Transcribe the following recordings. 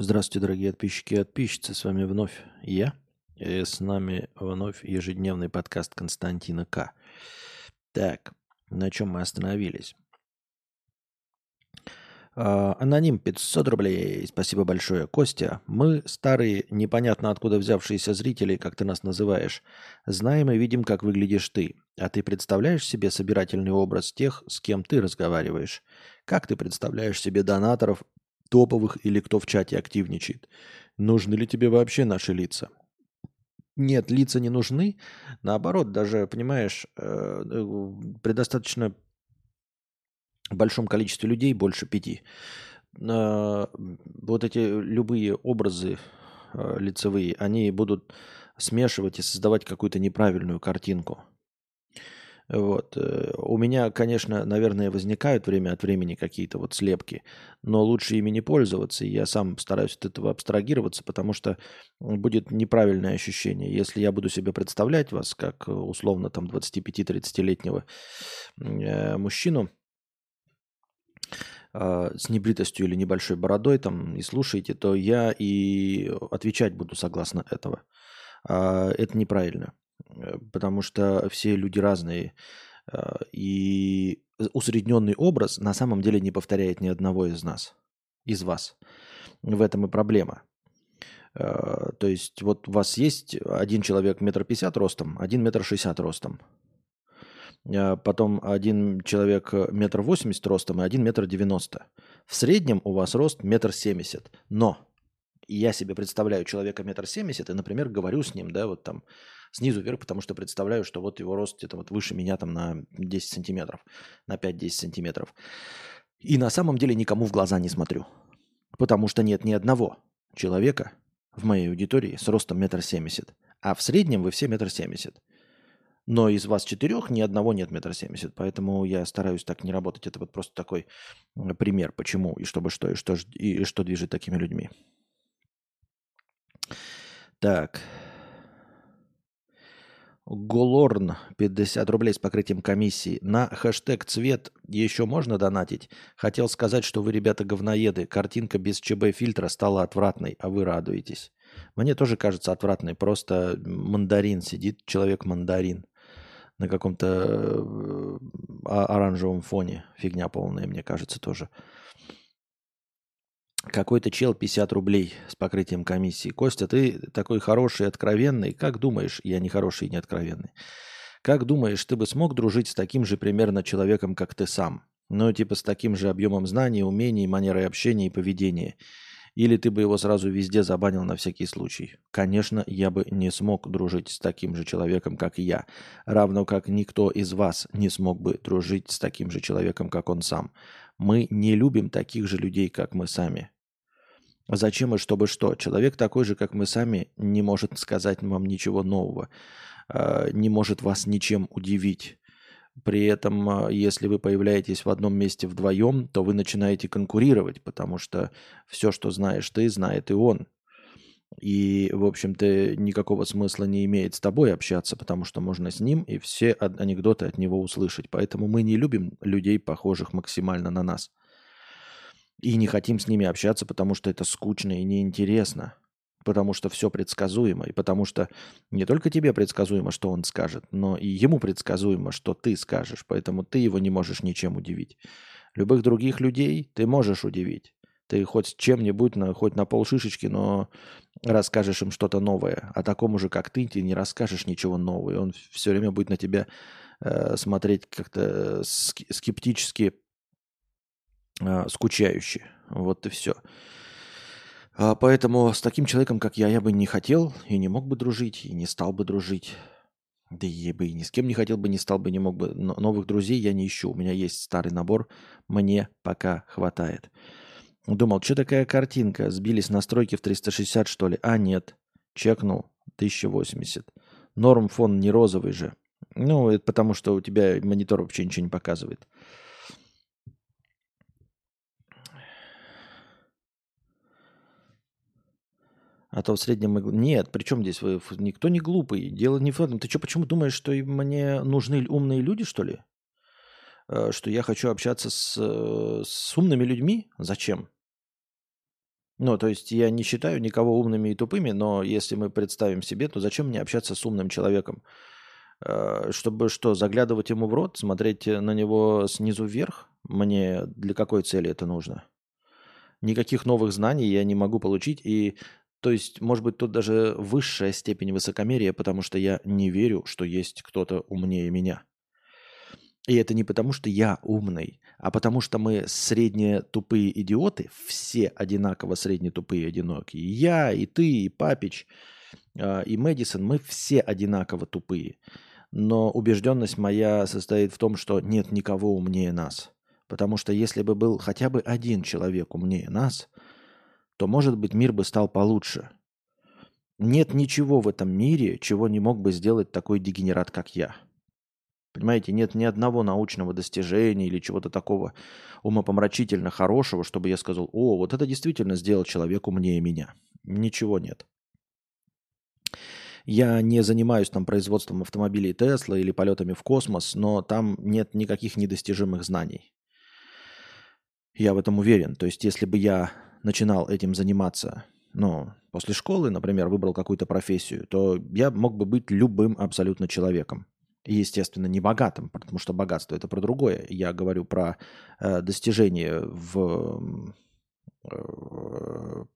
Здравствуйте, дорогие подписчики и подписчицы. С вами вновь я. И с нами вновь ежедневный подкаст Константина К. Так, на чем мы остановились? А, аноним 500 рублей. Спасибо большое, Костя. Мы, старые, непонятно откуда взявшиеся зрители, как ты нас называешь, знаем и видим, как выглядишь ты. А ты представляешь себе собирательный образ тех, с кем ты разговариваешь? Как ты представляешь себе донаторов, топовых или кто в чате активничает. Нужны ли тебе вообще наши лица? Нет, лица не нужны. Наоборот, даже, понимаешь, э, э, при достаточно большом количестве людей, больше пяти, э, вот эти любые образы лицевые, они будут смешивать и создавать какую-то неправильную картинку – вот. Э, у меня, конечно, наверное, возникают время от времени какие-то вот слепки, но лучше ими не пользоваться. Я сам стараюсь от этого абстрагироваться, потому что будет неправильное ощущение. Если я буду себе представлять вас как э, условно там 25-30-летнего э, мужчину, а, с небритостью или небольшой бородой там и слушаете, то я и отвечать буду согласно этого. А, это неправильно. Э, потому что все люди разные. Э, и усредненный образ на самом деле не повторяет ни одного из нас, из вас. В этом и проблема. Э, то есть вот у вас есть один человек метр пятьдесят ростом, один метр шестьдесят ростом. Потом один человек метр восемьдесят ростом и один метр девяносто. В среднем у вас рост метр семьдесят. Но я себе представляю человека метр семьдесят и, например, говорю с ним, да, вот там снизу вверх, потому что представляю, что вот его рост где-то вот выше меня там на 10 сантиметров, на 5-10 сантиметров. И на самом деле никому в глаза не смотрю. Потому что нет ни одного человека в моей аудитории с ростом метр семьдесят. А в среднем вы все метр семьдесят. Но из вас четырех ни одного нет метр семьдесят. Поэтому я стараюсь так не работать. Это вот просто такой пример, почему и чтобы что, и что, и что движет такими людьми. Так. Голорн 50 рублей с покрытием комиссии. На хэштег цвет еще можно донатить? Хотел сказать, что вы, ребята, говноеды. Картинка без ЧБ фильтра стала отвратной, а вы радуетесь. Мне тоже кажется отвратной. Просто мандарин сидит, человек-мандарин на каком-то э, оранжевом фоне. Фигня полная, мне кажется, тоже. Какой-то чел 50 рублей с покрытием комиссии. Костя, ты такой хороший и откровенный. Как думаешь, я не хороший и не откровенный. Как думаешь, ты бы смог дружить с таким же примерно человеком, как ты сам? Ну, типа с таким же объемом знаний, умений, манерой общения и поведения. Или ты бы его сразу везде забанил на всякий случай? Конечно, я бы не смог дружить с таким же человеком, как я. Равно как никто из вас не смог бы дружить с таким же человеком, как он сам. Мы не любим таких же людей, как мы сами. Зачем и чтобы что? Человек такой же, как мы сами, не может сказать вам ничего нового, а, не может вас ничем удивить. При этом, а, если вы появляетесь в одном месте вдвоем, то вы начинаете конкурировать, потому что все, что знаешь ты, знает и он. И, в общем-то, никакого смысла не имеет с тобой общаться, потому что можно с ним и все анекдоты от него услышать. Поэтому мы не любим людей, похожих максимально на нас. И не хотим с ними общаться, потому что это скучно и неинтересно. Потому что все предсказуемо. И потому что не только тебе предсказуемо, что он скажет, но и ему предсказуемо, что ты скажешь. Поэтому ты его не можешь ничем удивить. Любых других людей ты можешь удивить. Ты хоть чем-нибудь, хоть на полшишечки, но расскажешь им что-то новое. А такому же, как ты, ты не расскажешь ничего нового. И он все время будет на тебя э, смотреть как-то э, скептически, э, скучающе. Вот и все. А поэтому с таким человеком, как я, я бы не хотел и не мог бы дружить, и не стал бы дружить. Да и бы и ни с кем не хотел бы, не стал бы, не мог бы. Но новых друзей я не ищу. У меня есть старый набор, мне пока хватает. Думал, что такая картинка? Сбились настройки в 360, что ли? А, нет. Чекнул. 1080. Норм фон не розовый же. Ну, это потому, что у тебя монитор вообще ничего не показывает. А то в среднем... Нет, причем здесь вы... Никто не глупый. Дело не в этом. Ты что, почему думаешь, что мне нужны умные люди, что ли? Э, что я хочу общаться с, э, с умными людьми? Зачем? Ну, то есть я не считаю никого умными и тупыми, но если мы представим себе, то зачем мне общаться с умным человеком? Э, чтобы что, заглядывать ему в рот, смотреть на него снизу вверх? Мне для какой цели это нужно? Никаких новых знаний я не могу получить, и то есть, может быть, тут даже высшая степень высокомерия, потому что я не верю, что есть кто-то умнее меня. И это не потому, что я умный, а потому что мы средне тупые идиоты, все одинаково средне тупые одинокие. Я, и ты, и Папич, а, и Мэдисон, мы все одинаково тупые. Но убежденность моя состоит в том, что нет никого умнее нас. Потому что если бы был хотя бы один человек умнее нас, то, может быть, мир бы стал получше. Нет ничего в этом мире, чего не мог бы сделать такой дегенерат, как я. Понимаете, нет ни одного научного достижения или чего-то такого умопомрачительно хорошего, чтобы я сказал, о, вот это действительно сделал человек умнее меня. Ничего нет. Я не занимаюсь там производством автомобилей Тесла или полетами в космос, но там нет никаких недостижимых знаний. Я в этом уверен. То есть, если бы я начинал этим заниматься, ну, после школы, например, выбрал какую-то профессию, то я мог бы быть любым абсолютно человеком. Естественно, не богатым, потому что богатство это про другое. Я говорю про э, достижение в, э, в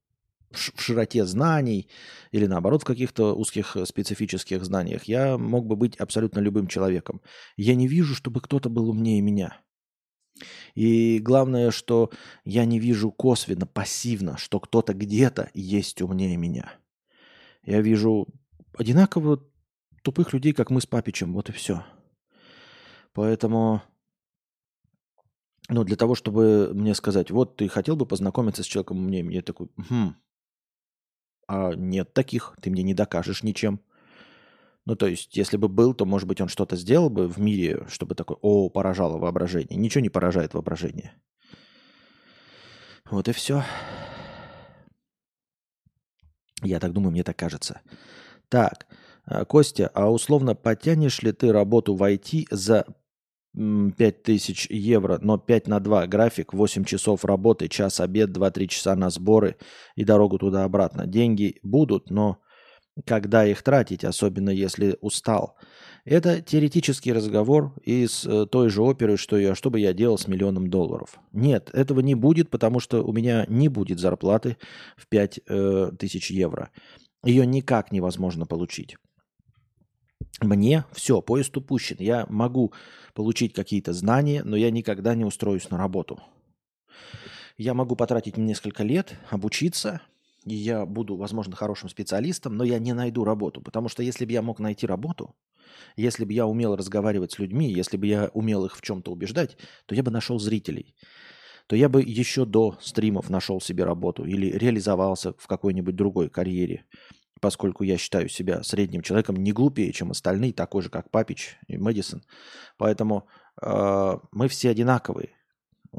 широте знаний или наоборот в каких-то узких специфических знаниях. Я мог бы быть абсолютно любым человеком. Я не вижу, чтобы кто-то был умнее меня. И главное, что я не вижу косвенно, пассивно, что кто-то где-то есть умнее меня. Я вижу одинаково тупых людей, как мы с папичем. Вот и все. Поэтому, ну, для того, чтобы мне сказать, вот ты хотел бы познакомиться с человеком умнее, я такой, хм, а нет таких, ты мне не докажешь ничем. Ну, то есть, если бы был, то, может быть, он что-то сделал бы в мире, чтобы такое, о, поражало воображение. Ничего не поражает воображение. Вот и все. Я так думаю, мне так кажется. Так, Костя, а условно потянешь ли ты работу в IT за 5000 евро, но 5 на 2 график, 8 часов работы, час обед, 2-3 часа на сборы и дорогу туда-обратно. Деньги будут, но когда их тратить, особенно если устал. Это теоретический разговор из э, той же оперы, что я, что бы я делал с миллионом долларов. Нет, этого не будет, потому что у меня не будет зарплаты в 5 э, евро. Ее никак невозможно получить. Мне все, поезд упущен. Я могу получить какие-то знания, но я никогда не устроюсь на работу. Я могу потратить несколько лет, обучиться, и я буду, возможно, хорошим специалистом, но я не найду работу. Потому что если бы я мог найти работу, если бы я умел разговаривать с людьми, если бы я умел их в чем-то убеждать, то я бы нашел зрителей. То я бы еще до стримов нашел себе работу или реализовался в какой-нибудь другой карьере поскольку я считаю себя средним человеком, не глупее, чем остальные, такой же, как Папич и Мэдисон. Поэтому э, мы все одинаковые.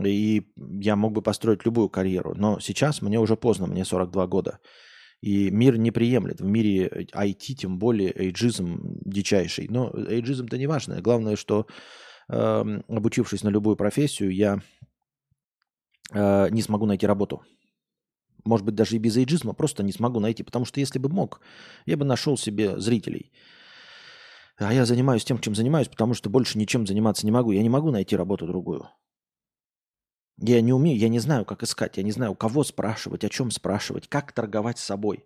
И я мог бы построить любую карьеру. Но сейчас мне уже поздно, мне 42 года. И мир не приемлет. В мире IT, тем более, эйджизм дичайший. Но эйджизм-то не важно. Главное, что э, обучившись на любую профессию, я э, не смогу найти работу может быть, даже и без эйджизма, просто не смогу найти. Потому что если бы мог, я бы нашел себе зрителей. А я занимаюсь тем, чем занимаюсь, потому что больше ничем заниматься не могу. Я не могу найти работу другую. Я не умею, я не знаю, как искать, я не знаю, у кого спрашивать, о чем спрашивать, как торговать с собой.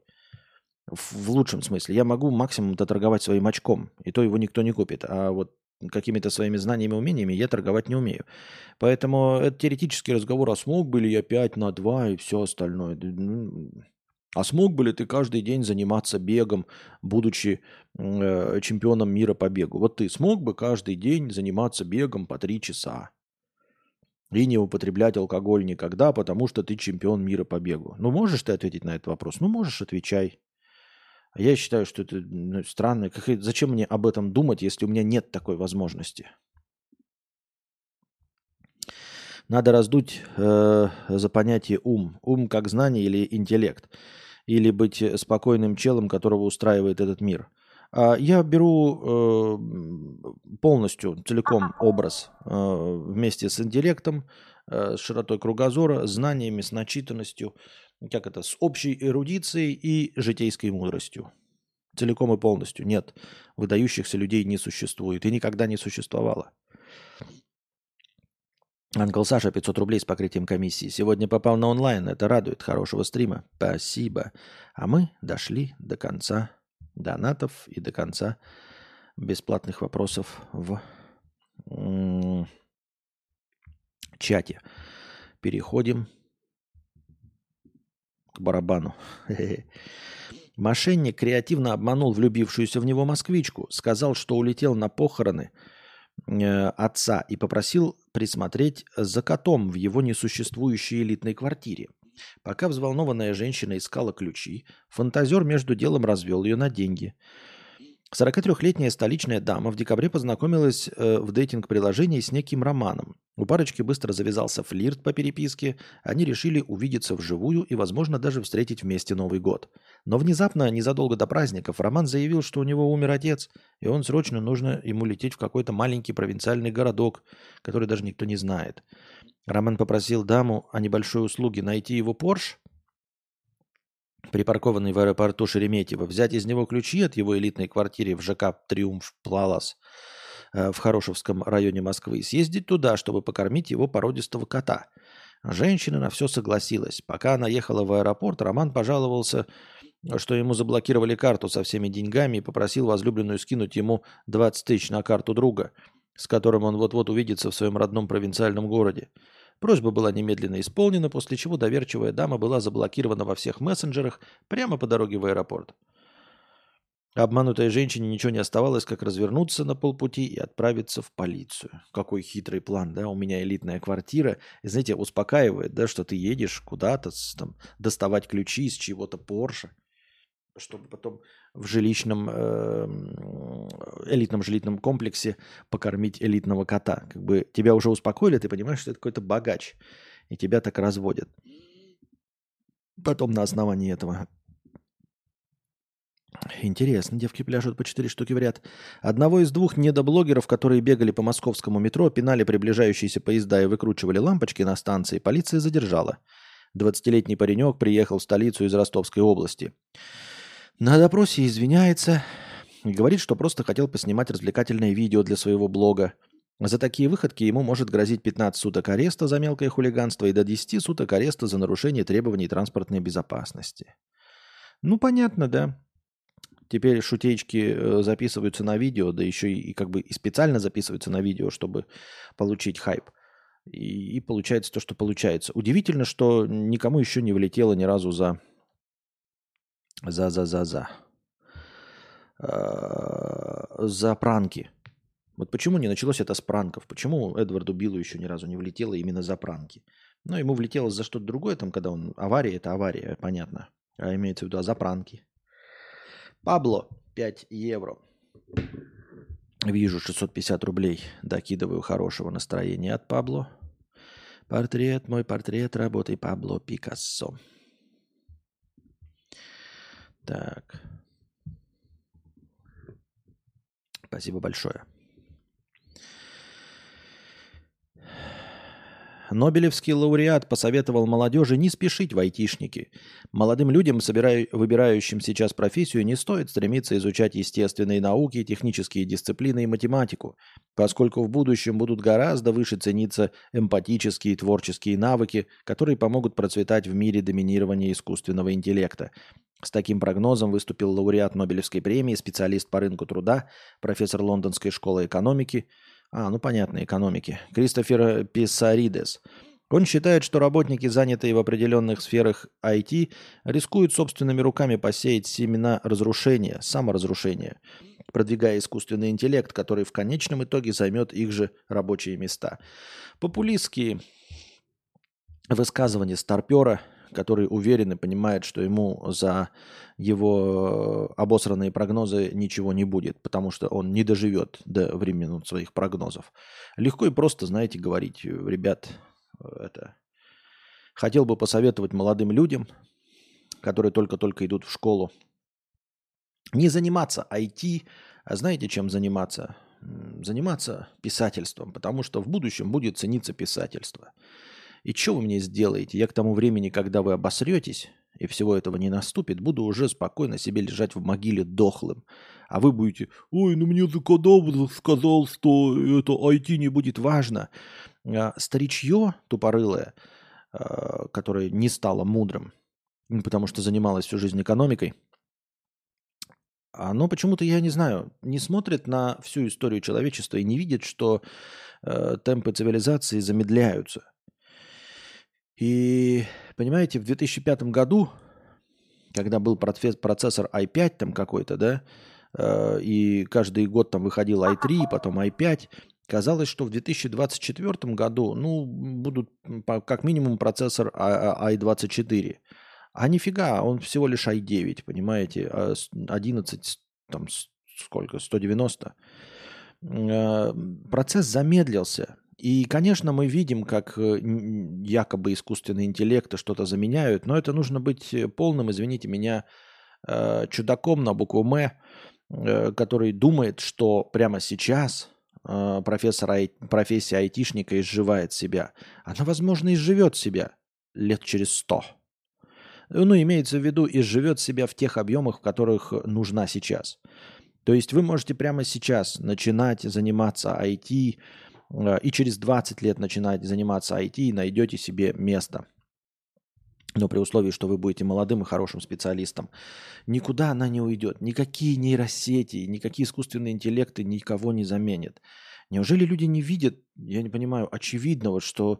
В, лучшем смысле. Я могу максимум-то торговать своим очком, и то его никто не купит. А вот какими-то своими знаниями умениями я торговать не умею. Поэтому это теоретический разговор, а смог бы ли я 5 на 2 и все остальное. Ну, а смог бы ли ты каждый день заниматься бегом, будучи э, чемпионом мира по бегу? Вот ты смог бы каждый день заниматься бегом по 3 часа и не употреблять алкоголь никогда, потому что ты чемпион мира по бегу? Ну, можешь ты ответить на этот вопрос? Ну, можешь, отвечай. А я считаю, что это ну, странно. Как, зачем мне об этом думать, если у меня нет такой возможности? Надо раздуть э, за понятие ум. Ум как знание или интеллект. Или быть спокойным челом, которого устраивает этот мир. А, я беру э, полностью, целиком образ э, вместе с интеллектом, э, с широтой кругозора, знаниями, с начитанностью, как это, с общей эрудицией и житейской мудростью. Целиком и полностью. Нет, выдающихся людей не существует и никогда не существовало. Ангел Саша, 500 рублей с покрытием комиссии. Сегодня попал на онлайн. Это радует. Хорошего стрима. Спасибо. А мы дошли до конца донатов и до конца бесплатных вопросов в чате. Переходим к барабану. Мошенник креативно обманул влюбившуюся в него москвичку. Сказал, что улетел на похороны – Э, отца и попросил присмотреть за котом в его несуществующей элитной квартире. Пока взволнованная женщина искала ключи, фантазер между делом развел ее на деньги – 43-летняя столичная дама в декабре познакомилась э, в дейтинг-приложении с неким Романом. У парочки быстро завязался флирт по переписке, они решили увидеться вживую и, возможно, даже встретить вместе Новый год. Но внезапно, незадолго до праздников, Роман заявил, что у него умер отец, и он срочно нужно ему лететь в какой-то маленький провинциальный городок, который даже никто не знает. Роман попросил даму о небольшой услуге найти его Порш припаркованный в аэропорту Шереметьево, взять из него ключи от его элитной квартиры в ЖК «Триумф Плалас» э, в Хорошевском районе Москвы и съездить туда, чтобы покормить его породистого кота. Женщина на все согласилась. Пока она ехала в аэропорт, Роман пожаловался, что ему заблокировали карту со всеми деньгами и попросил возлюбленную скинуть ему 20 тысяч на карту друга, с которым он вот-вот увидится в своем родном провинциальном городе. Просьба была немедленно исполнена, после чего доверчивая дама была заблокирована во всех мессенджерах прямо по дороге в аэропорт. Обманутой женщине ничего не оставалось, как развернуться на полпути и отправиться в полицию. Какой хитрый план, да? У меня элитная квартира. И, знаете, успокаивает, да, что ты едешь куда-то там, доставать ключи из чего-то Порше чтобы потом в жилищном, эм, элитном жилищном комплексе покормить элитного кота. Как бы тебя уже успокоили, ты понимаешь, что это какой-то богач, и тебя так разводят. Потом на основании этого Интересно, девки пляшут по четыре штуки в ряд. Одного из двух недоблогеров, которые бегали по московскому метро, пинали приближающиеся поезда и выкручивали лампочки на станции, полиция задержала. 20-летний паренек приехал в столицу из Ростовской области. На допросе извиняется говорит, что просто хотел поснимать развлекательное видео для своего блога. За такие выходки ему может грозить 15 суток ареста за мелкое хулиганство и до 10 суток ареста за нарушение требований транспортной безопасности. Ну, понятно, да. Теперь шутечки э, записываются на видео, да еще и, и как бы и специально записываются на видео, чтобы получить хайп. И, и получается то, что получается. Удивительно, что никому еще не влетело ни разу за за-за-за-за. А, за пранки. Вот почему не началось это с пранков? Почему Эдварду Биллу еще ни разу не влетело именно за пранки? Ну, ему влетело за что-то другое, там, когда он... Авария – это авария, понятно. А имеется в виду, а за пранки. Пабло, 5 евро. Вижу 650 рублей. Докидываю хорошего настроения от Пабло. Портрет, мой портрет, работай Пабло Пикассо. Так. Спасибо большое. Нобелевский лауреат посоветовал молодежи не спешить в айтишники. Молодым людям, собираю, выбирающим сейчас профессию, не стоит стремиться изучать естественные науки, технические дисциплины и математику, поскольку в будущем будут гораздо выше цениться эмпатические и творческие навыки, которые помогут процветать в мире доминирования искусственного интеллекта. С таким прогнозом выступил лауреат Нобелевской премии, специалист по рынку труда, профессор Лондонской школы экономики – а, ну понятно, экономики. Кристофер Писаридес. Он считает, что работники, занятые в определенных сферах IT, рискуют собственными руками посеять семена разрушения, саморазрушения, продвигая искусственный интеллект, который в конечном итоге займет их же рабочие места. Популистские высказывания старпера который уверен и понимает, что ему за его обосранные прогнозы ничего не будет, потому что он не доживет до времени своих прогнозов. Легко и просто, знаете, говорить, ребят, это... Хотел бы посоветовать молодым людям, которые только-только идут в школу, Не заниматься IT, а знаете, чем заниматься? Заниматься писательством, потому что в будущем будет цениться писательство. И что вы мне сделаете? Я к тому времени, когда вы обосретесь, и всего этого не наступит, буду уже спокойно себе лежать в могиле дохлым. А вы будете, ой, ну мне Закадабр сказал, что это IT не будет важно. А старичье тупорылое, а, которое не стало мудрым, потому что занималось всю жизнь экономикой, оно почему-то, я не знаю, не смотрит на всю историю человечества и не видит, что э, темпы цивилизации замедляются. И, понимаете, в 2005 году, когда был процессор i5 там какой-то, да, э, и каждый год там выходил i3, потом i5, казалось, что в 2024 году, ну, будут как минимум процессор i24. А нифига, он всего лишь i9, понимаете, 11, а там сколько, 190. Э, процесс замедлился. И, конечно, мы видим, как э, якобы искусственный интеллект что-то заменяют, но это нужно быть э, полным, извините меня, э, чудаком на букву «М», который думает, что прямо сейчас профессор, профессия айтишника изживает себя. Она, возможно, изживет себя лет через сто. Ну, имеется в виду, изживет себя в тех объемах, в которых нужна сейчас. То есть вы можете прямо сейчас начинать заниматься IT, и через 20 лет начинать заниматься IT и найдете себе место. Но при условии, что вы будете молодым и хорошим специалистом. Никуда она не уйдет. Никакие нейросети, никакие искусственные интеллекты никого не заменят. Неужели люди не видят, я не понимаю, очевидного, что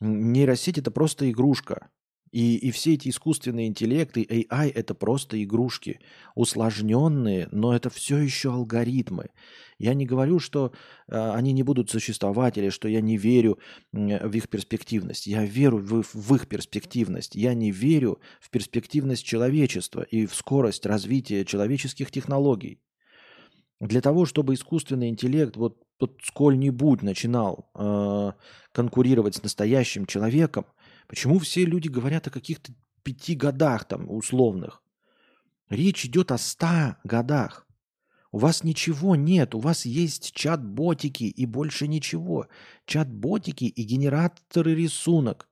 нейросеть это просто игрушка. И, и все эти искусственные интеллекты, AI – это просто игрушки, усложненные, но это все еще алгоритмы. Я не говорю, что э, они не будут существовать или что я не верю в их перспективность. Я верю в, в их перспективность. Я не верю в перспективность человечества и в скорость развития человеческих технологий. Для того, чтобы искусственный интеллект вот, вот сколь-нибудь начинал э, конкурировать с настоящим человеком, Почему все люди говорят о каких-то пяти годах там условных? Речь идет о ста годах. У вас ничего нет, у вас есть чат-ботики и больше ничего. Чат-ботики и генераторы рисунок.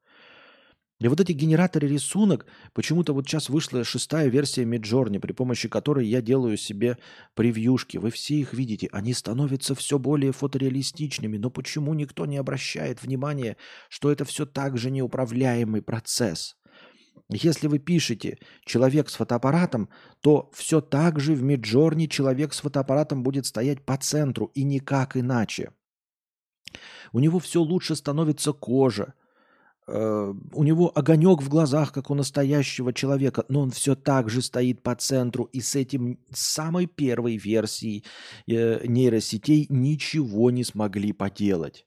И вот эти генераторы рисунок, почему-то вот сейчас вышла шестая версия Midjourney, при помощи которой я делаю себе превьюшки. Вы все их видите, они становятся все более фотореалистичными. Но почему никто не обращает внимания, что это все так же неуправляемый процесс? Если вы пишете «человек с фотоаппаратом», то все так же в Миджорне человек с фотоаппаратом будет стоять по центру и никак иначе. У него все лучше становится кожа, у него огонек в глазах, как у настоящего человека, но он все так же стоит по центру, и с этим самой первой версией э, нейросетей ничего не смогли поделать.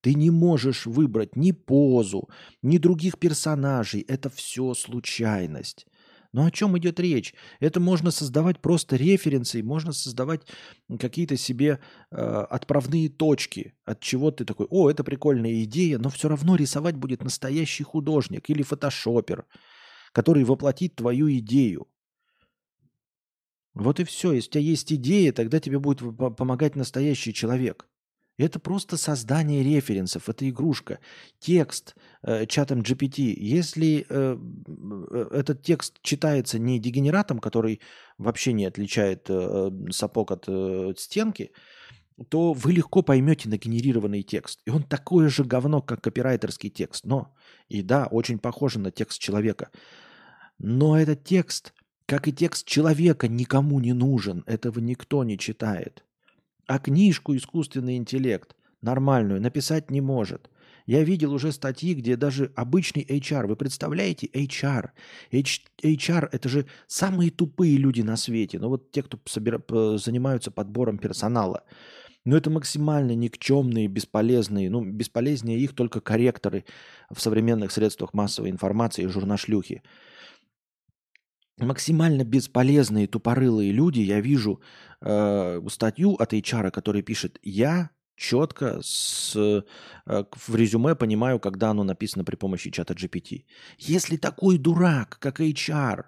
Ты не можешь выбрать ни позу, ни других персонажей. Это все случайность. Но о чем идет речь? Это можно создавать просто референсы, можно создавать какие-то себе э, отправные точки, от чего ты такой, о, это прикольная идея, но все равно рисовать будет настоящий художник или фотошопер, который воплотит твою идею. Вот и все. Если у тебя есть идея, тогда тебе будет помогать настоящий человек. Это просто создание референсов, это игрушка. Текст э, чатом GPT, если э, э, этот текст читается не дегенератом, который вообще не отличает э, сапог от э, стенки, то вы легко поймете нагенерированный текст. И он такое же говно, как копирайтерский текст. Но, и да, очень похоже на текст человека. Но этот текст, как и текст человека, никому не нужен. Этого никто не читает. А книжку искусственный интеллект нормальную написать не может. Я видел уже статьи, где даже обычный HR, вы представляете, HR, H, HR это же самые тупые люди на свете, ну вот те, кто собира, занимаются подбором персонала. Но это максимально никчемные, бесполезные, ну бесполезнее их только корректоры в современных средствах массовой информации и журнашлюхи максимально бесполезные тупорылые люди, я вижу э, статью от HR, который пишет, я четко с, э, в резюме понимаю, когда оно написано при помощи чата GPT. Если такой дурак, как HR,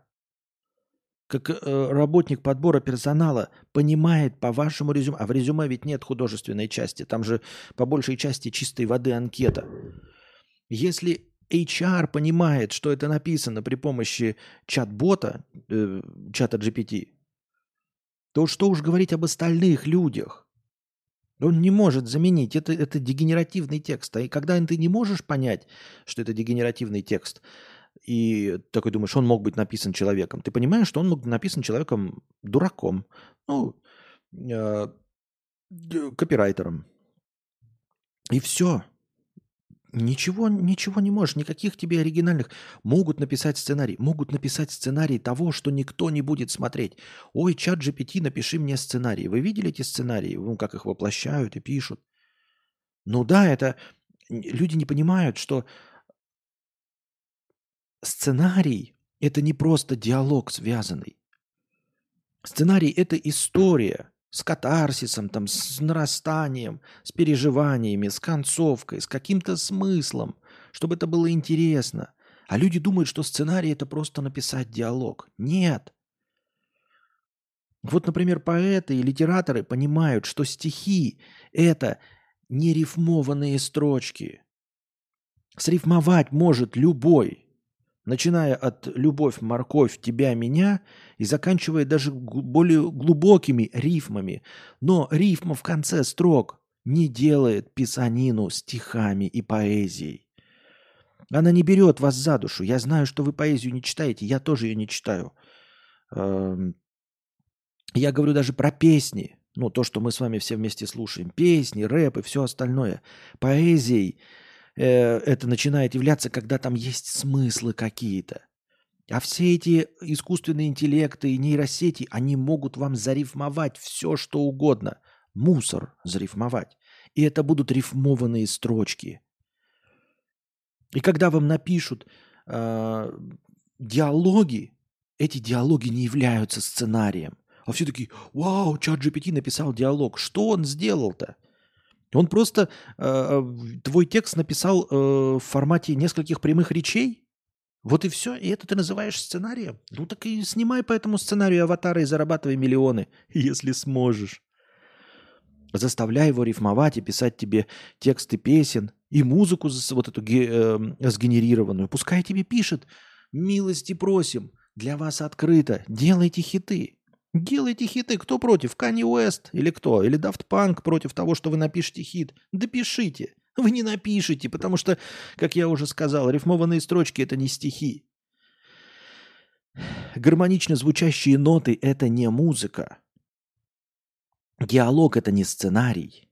как э, работник подбора персонала понимает по вашему резюме, а в резюме ведь нет художественной части, там же по большей части чистой воды анкета. Если HR понимает, что это написано при помощи чат-бота, э, чата GPT, то что уж говорить об остальных людях? Он не может заменить. Это, это дегенеративный текст. А и когда ты не можешь понять, что это дегенеративный текст, и такой думаешь, он мог быть написан человеком, ты понимаешь, что он мог быть написан человеком дураком, ну, э, копирайтером. И все. Ничего, ничего не можешь, никаких тебе оригинальных. Могут написать сценарий, могут написать сценарий того, что никто не будет смотреть. Ой, чат GPT, напиши мне сценарий. Вы видели эти сценарии? Ну, как их воплощают и пишут. Ну да, это... Люди не понимают, что сценарий – это не просто диалог связанный. Сценарий – это история – с катарсисом, там, с нарастанием, с переживаниями, с концовкой, с каким-то смыслом, чтобы это было интересно. А люди думают, что сценарий это просто написать диалог. Нет. Вот, например, поэты и литераторы понимают, что стихи – это не рифмованные строчки. Срифмовать может любой – начиная от «любовь, морковь, тебя, меня» и заканчивая даже более глубокими рифмами. Но рифма в конце строк не делает писанину стихами и поэзией. Она не берет вас за душу. Я знаю, что вы поэзию не читаете, я тоже ее не читаю. Эм, я говорю даже про песни, ну, то, что мы с вами все вместе слушаем. Песни, рэп и все остальное. Поэзией – это начинает являться, когда там есть смыслы какие-то. А все эти искусственные интеллекты и нейросети, они могут вам зарифмовать все, что угодно. Мусор зарифмовать. И это будут рифмованные строчки. И когда вам напишут э, диалоги, эти диалоги не являются сценарием. А все такие, вау, чат GPT написал диалог. Что он сделал-то? Он просто э, твой текст написал э, в формате нескольких прямых речей. Вот и все. И это ты называешь сценарием. Ну так и снимай по этому сценарию аватара и зарабатывай миллионы, если сможешь. Заставляй его рифмовать и писать тебе тексты песен и музыку вот эту э, сгенерированную. Пускай тебе пишет. Милости просим. Для вас открыто. Делайте хиты. Делайте хиты. Кто против? Канни Уэст или кто? Или Дафт Панк против того, что вы напишете хит? Допишите. Вы не напишите, потому что, как я уже сказал, рифмованные строчки – это не стихи. Гармонично звучащие ноты – это не музыка. Диалог – это не сценарий.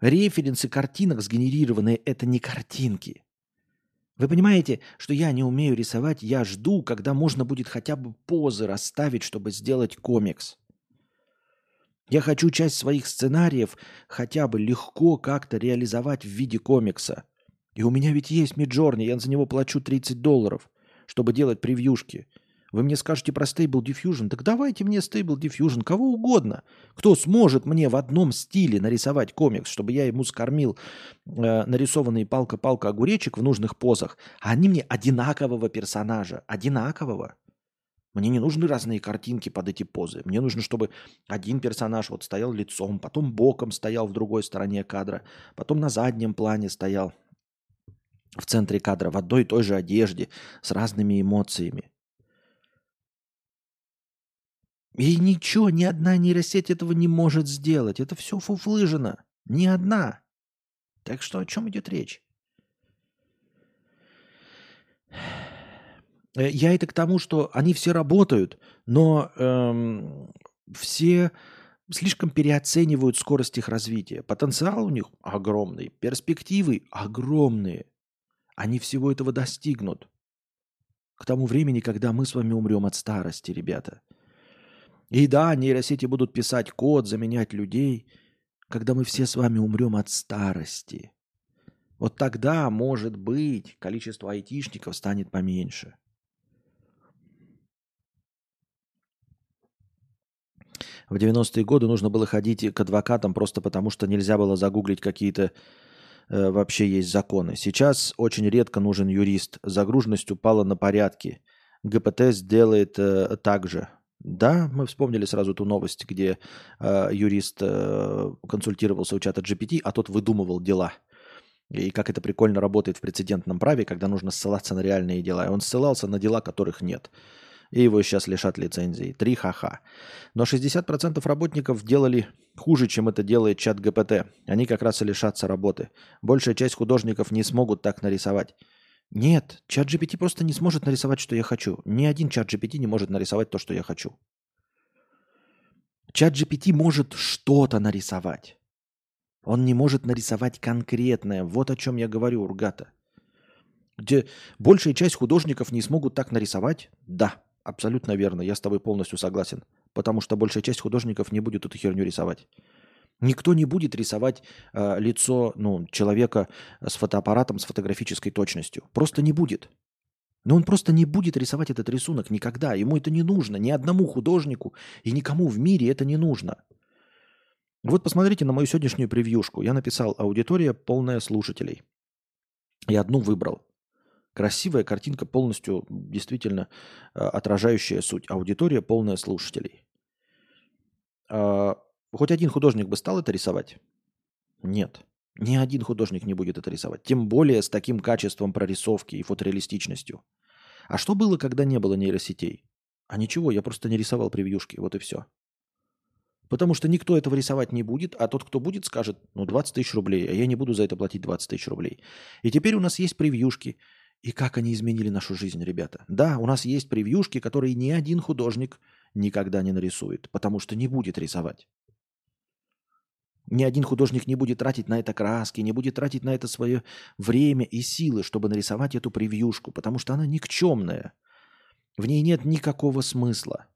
Референсы картинок сгенерированные – это не картинки. Вы понимаете, что я не умею рисовать, я жду, когда можно будет хотя бы позы расставить, чтобы сделать комикс. Я хочу часть своих сценариев хотя бы легко как-то реализовать в виде комикса. И у меня ведь есть Миджорни, я за него плачу 30 долларов, чтобы делать превьюшки – вы мне скажете про Stable Diffusion? Так давайте мне Stable Diffusion, кого угодно. Кто сможет мне в одном стиле нарисовать комикс, чтобы я ему скормил э, нарисованный палка-палка огуречек в нужных позах, а они мне одинакового персонажа, одинакового. Мне не нужны разные картинки под эти позы. Мне нужно, чтобы один персонаж вот стоял лицом, потом боком стоял в другой стороне кадра, потом на заднем плане стоял в центре кадра в одной и той же одежде с разными эмоциями. И ничего, ни одна нейросеть этого не может сделать. Это все фуфлыжено. Ни одна. Так что о чем идет речь? Э, я это к тому, что они все работают, но эм, все слишком переоценивают скорость их развития. Потенциал у них огромный, перспективы огромные. Они всего этого достигнут. К тому времени, когда мы с вами умрем от старости, ребята – и да, нейросети будут писать код, заменять людей, когда мы все с вами умрем от старости. Вот тогда, может быть, количество айтишников станет поменьше. В 90-е годы нужно было ходить к адвокатам просто потому, что нельзя было загуглить какие-то э, вообще есть законы. Сейчас очень редко нужен юрист. Загруженность упала на порядки. ГПТ сделает э, так же. Да, мы вспомнили сразу ту новость, где э, юрист э, консультировался у чата GPT, а тот выдумывал дела. И как это прикольно работает в прецедентном праве, когда нужно ссылаться на реальные дела. И он ссылался на дела, которых нет. И его сейчас лишат лицензии. Три ха-ха. Но 60% работников делали хуже, чем это делает чат ГПТ. Они как раз и лишатся работы. Большая часть художников не смогут так нарисовать. Нет, чат GPT просто не сможет нарисовать, что я хочу. Ни один чат GPT не может нарисовать то, что я хочу. Чат GPT может что-то нарисовать. Он не может нарисовать конкретное. Вот о чем я говорю, Ургата. Где большая часть художников не смогут так нарисовать? Да, абсолютно верно. Я с тобой полностью согласен. Потому что большая часть художников не будет эту херню рисовать. Никто не будет рисовать э, лицо ну, человека с фотоаппаратом, с фотографической точностью. Просто не будет. Но он просто не будет рисовать этот рисунок никогда. Ему это не нужно. Ни одному художнику и никому в мире это не нужно. Вот посмотрите на мою сегодняшнюю превьюшку. Я написал «Аудитория полная слушателей». И одну выбрал. Красивая картинка, полностью действительно э, отражающая суть. Аудитория полная слушателей. Э, Хоть один художник бы стал это рисовать? Нет. Ни один художник не будет это рисовать. Тем более с таким качеством прорисовки и фотореалистичностью. А что было, когда не было нейросетей? А ничего, я просто не рисовал превьюшки, вот и все. Потому что никто этого рисовать не будет, а тот, кто будет, скажет, ну, 20 тысяч рублей, а я не буду за это платить 20 тысяч рублей. И теперь у нас есть превьюшки. И как они изменили нашу жизнь, ребята? Да, у нас есть превьюшки, которые ни один художник никогда не нарисует, потому что не будет рисовать. Ни один художник не будет тратить на это краски, не будет тратить на это свое время и силы, чтобы нарисовать эту превьюшку, потому что она никчемная. В ней нет никакого смысла.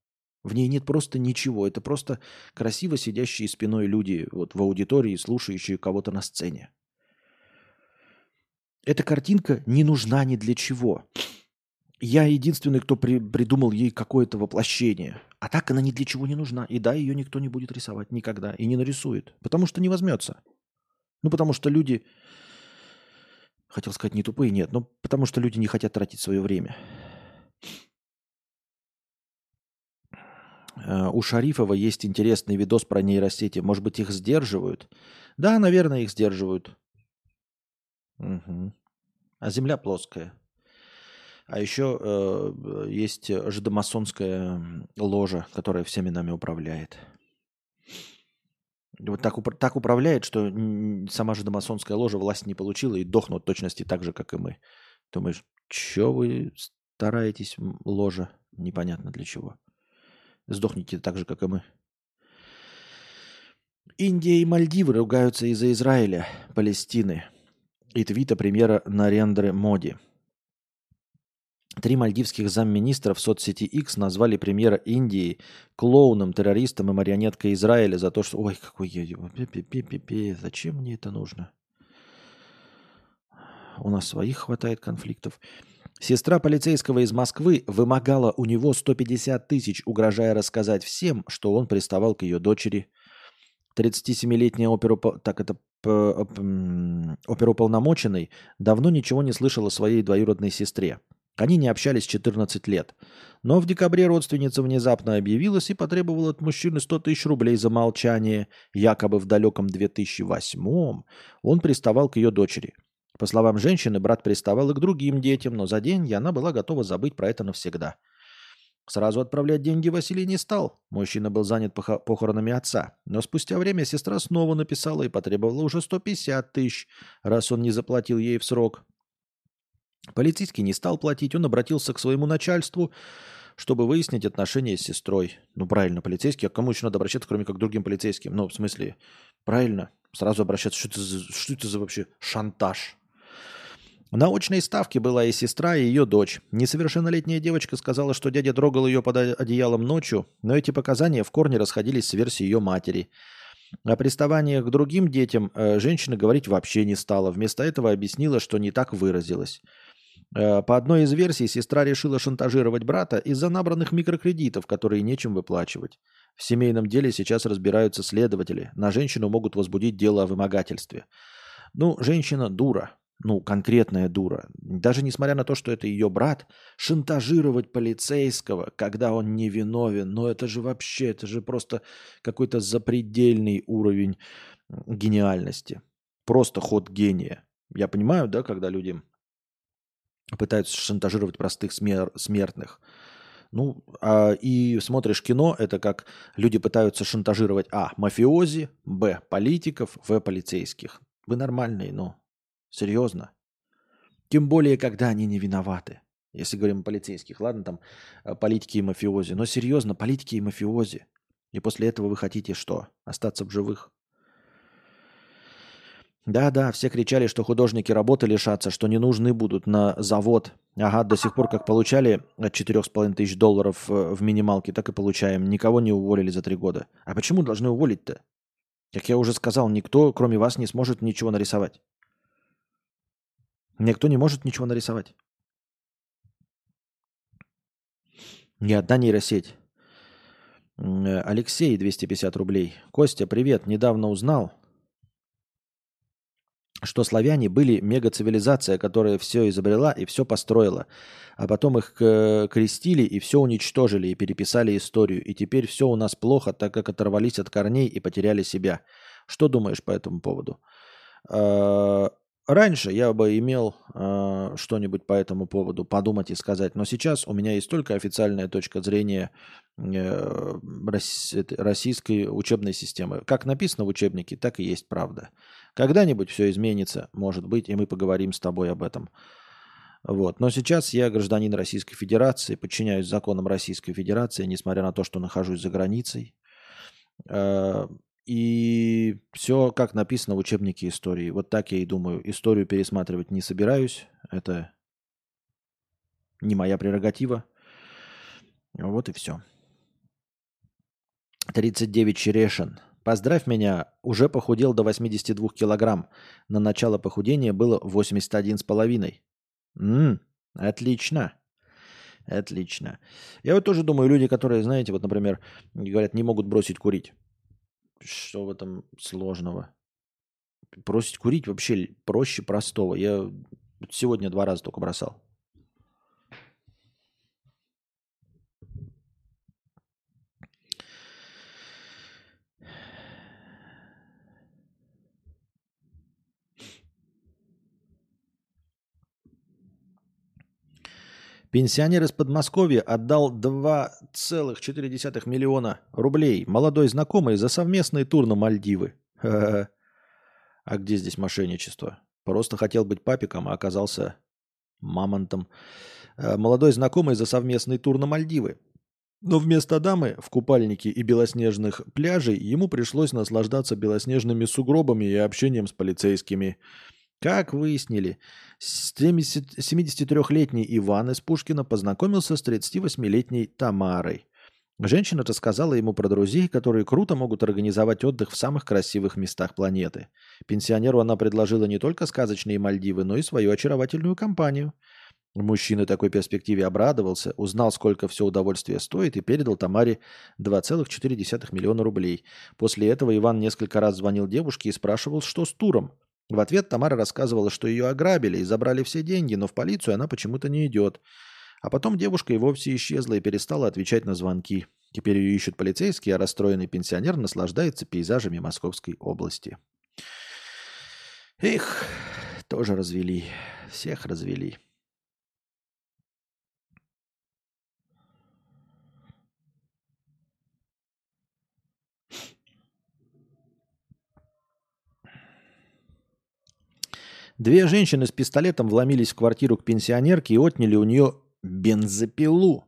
В ней нет просто ничего. Это просто красиво сидящие спиной люди вот в аудитории, слушающие кого-то на сцене. Эта картинка не нужна ни для чего. Я единственный, кто при, придумал ей какое-то воплощение. А так она ни для чего не нужна. И да, ее никто не будет рисовать никогда. И не нарисует. Потому что не возьмется. Ну, потому что люди... Хотел сказать не тупые, нет. Но потому что люди не хотят тратить свое время. Э, у Шарифова есть интересный видос про нейросети. Может быть, их сдерживают? Да, наверное, их сдерживают. Угу. А Земля плоская. А еще э, есть жидомасонская ложа, которая всеми нами управляет. Вот так, так управляет, что сама жидомасонская ложа власть не получила и дохнут точности так же, как и мы. Думаешь, что вы стараетесь, ложа? Непонятно для чего. Сдохните так же, как и мы. Индия и Мальдивы ругаются из-за Израиля, Палестины и твита премьера Нарендры Моди – Три мальдивских замминистра в соцсети X назвали премьера Индии клоуном, террористом и марионеткой Израиля за то, что... Ой, какой я... Пи-пи-пи-пи, зачем мне это нужно? У нас своих хватает конфликтов. Сестра полицейского из Москвы вымогала у него 150 тысяч, угрожая рассказать всем, что он приставал к ее дочери. 37-летняя оперу... Так это оперуполномоченный давно ничего не слышал о своей двоюродной сестре. Они не общались 14 лет. Но в декабре родственница внезапно объявилась и потребовала от мужчины 100 тысяч рублей за молчание. Якобы в далеком 2008-м он приставал к ее дочери. По словам женщины, брат приставал и к другим детям, но за деньги она была готова забыть про это навсегда. Сразу отправлять деньги Василий не стал. Мужчина был занят похоронами отца. Но спустя время сестра снова написала и потребовала уже 150 тысяч, раз он не заплатил ей в срок. Полицейский не стал платить, он обратился к своему начальству, чтобы выяснить отношения с сестрой. Ну, правильно, полицейский. А к кому еще надо обращаться, кроме как к другим полицейским? Ну, в смысле, правильно, сразу обращаться. Что это за, что это за вообще шантаж? На очной ставке была и сестра, и ее дочь. Несовершеннолетняя девочка сказала, что дядя трогал ее под одеялом ночью, но эти показания в корне расходились с версией ее матери. О приставаниях к другим детям э, женщина говорить вообще не стала. Вместо этого объяснила, что не так выразилась. Э, по одной из версий, сестра решила шантажировать брата из-за набранных микрокредитов, которые нечем выплачивать. В семейном деле сейчас разбираются следователи. На женщину могут возбудить дело о вымогательстве. Ну, женщина дура. ну, конкретная дура, даже несмотря на то, что это ее брат, шантажировать полицейского, когда он невиновен, ну это же вообще, это же просто какой-то запредельный уровень гениальности. Просто ход гения. Я понимаю, да, когда люди пытаются шантажировать простых смер- смертных. Ну, а, и смотришь кино, это как люди пытаются шантажировать А. Мафиози, Б. Политиков, В. Полицейских. Вы нормальные, но серьезно. Тем более, когда они не виноваты. Если говорим о полицейских, ладно, там э, политики и мафиози. Но серьезно, политики и мафиози. И после этого вы хотите что? Остаться в живых? Да-да, все кричали, что художники работы лишатся, что не нужны будут на завод. Ага, до сих пор как получали от 4,5 тысяч долларов э, в минималке, так и получаем. Никого не уволили за три года. А почему должны уволить-то? Как я уже сказал, никто, кроме вас, не сможет ничего нарисовать. Никто не может ничего нарисовать. Ни одна нейросеть. Э, Алексей, 250 рублей. Костя, привет. Недавно узнал, что славяне были мегацивилизация, которая все изобрела и все построила. А потом их крестили и все уничтожили и переписали историю. И теперь все у нас плохо, так как оторвались от корней и потеряли себя. Что думаешь по этому поводу? А, раньше я бы имел э, что-нибудь по этому поводу подумать и сказать, но сейчас у меня есть только официальная точка зрения э, российской учебной системы. Как написано в учебнике, так и есть правда. Когда-нибудь все изменится, может быть, и мы поговорим с тобой об этом. Вот. Но сейчас я гражданин Российской Федерации, подчиняюсь законам Российской Федерации, несмотря на то, что нахожусь за границей. Э, и все, как написано в учебнике истории. Вот так я и думаю. Историю пересматривать не собираюсь. Это не моя прерогатива. Вот и все. 39 черешин. Поздравь меня, уже похудел до 82 килограмм. На начало похудения было 81,5. Ммм, отлично. Отлично. Я вот тоже думаю, люди, которые, знаете, вот, например, говорят, не могут бросить курить. Что в этом сложного? Бросить курить вообще проще простого. Я сегодня два раза только бросал. Пенсионер из Подмосковья отдал 2,4 миллиона рублей молодой знакомой за совместный тур на Мальдивы. А где здесь мошенничество? Просто хотел быть папиком, а оказался мамонтом. Э, молодой знакомый за совместный тур на Мальдивы. Но вместо дамы в купальнике и белоснежных пляжей ему пришлось наслаждаться белоснежными сугробами и общением с полицейскими. Как выяснили, 73-летний Иван из Пушкина познакомился с 38-летней Тамарой. Женщина рассказала ему про друзей, которые круто могут организовать отдых в самых красивых местах планеты. Пенсионеру она предложила не только сказочные Мальдивы, но и свою очаровательную компанию. Мужчина такой перспективе обрадовался, узнал, сколько все удовольствие стоит и передал Тамаре 2,4 миллиона рублей. После этого Иван несколько раз звонил девушке и спрашивал, что с туром. В ответ Тамара рассказывала, что ее ограбили и забрали все деньги, но в полицию она почему-то не идет. А потом девушка и вовсе исчезла и перестала отвечать на звонки. Теперь ее ищут полицейские, а расстроенный пенсионер наслаждается пейзажами Московской области. Их тоже развели. Всех развели. Две женщины с пистолетом вломились в квартиру к пенсионерке и отняли у нее бензопилу.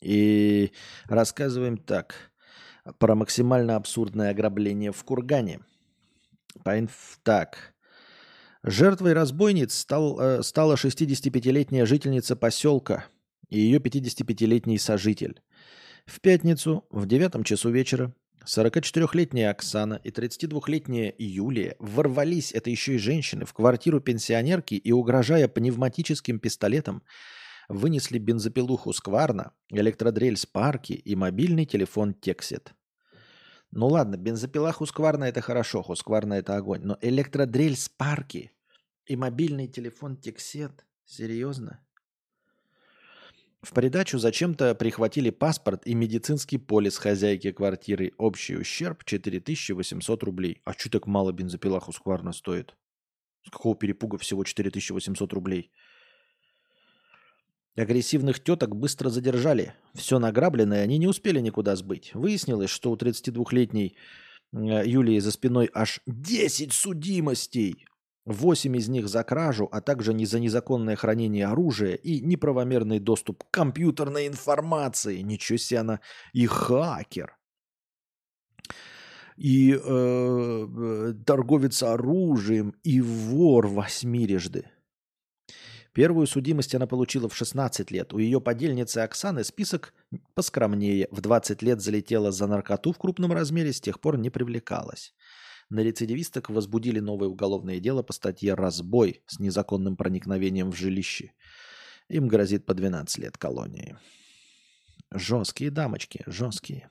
И рассказываем так про максимально абсурдное ограбление в Кургане. Так. Жертвой разбойниц стал, э, стала 65-летняя жительница поселка и ее 55-летний сожитель. В пятницу в девятом часу вечера 44-летняя Оксана и 32-летняя Юлия ворвались, это еще и женщины, в квартиру пенсионерки и, угрожая пневматическим пистолетом, вынесли бензопилу Хускварна, электродрель Спарки и мобильный телефон Тексит. Ну ладно, бензопила Хускварна это хорошо, Хускварна это огонь, но электродрель Спарки И мобильный телефон Тексет? Серьезно? В придачу зачем-то прихватили паспорт и медицинский полис хозяйки квартиры. Общий ущерб 4800 рублей. А что так мало бензопила Хускварна стоит? С какого перепуга всего 4800 рублей? Агрессивных теток быстро задержали. Все награбленное они не успели никуда сбыть. Выяснилось, что у 32-летней э, Юлии за спиной аж 10 судимостей. 8 из них за кражу, а также не за незаконное хранение оружия и неправомерный доступ к компьютерной информации. Ничего себе она и хакер. И э, э торговец оружием, и вор восьмирежды. Первую судимость она получила в 16 лет. У ее подельницы Оксаны список поскромнее. В 20 лет залетела за наркоту в крупном размере, с тех пор не привлекалась. На рецидивисток возбудили новое уголовное дело по статье «Разбой» с незаконным проникновением в жилище. Им грозит по 12 лет колонии. Жесткие дамочки, жесткие.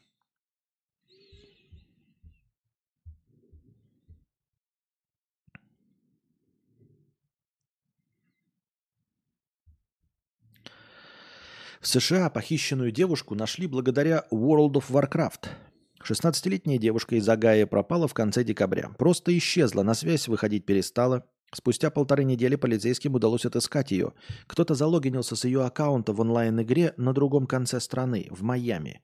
В США похищенную девушку нашли благодаря World of Warcraft. 16-летняя девушка из Агая пропала в конце декабря. Просто исчезла, на связь выходить перестала. Спустя полторы недели полицейским удалось отыскать ее. Кто-то залогинился с ее аккаунта в онлайн-игре на другом конце страны, в Майами.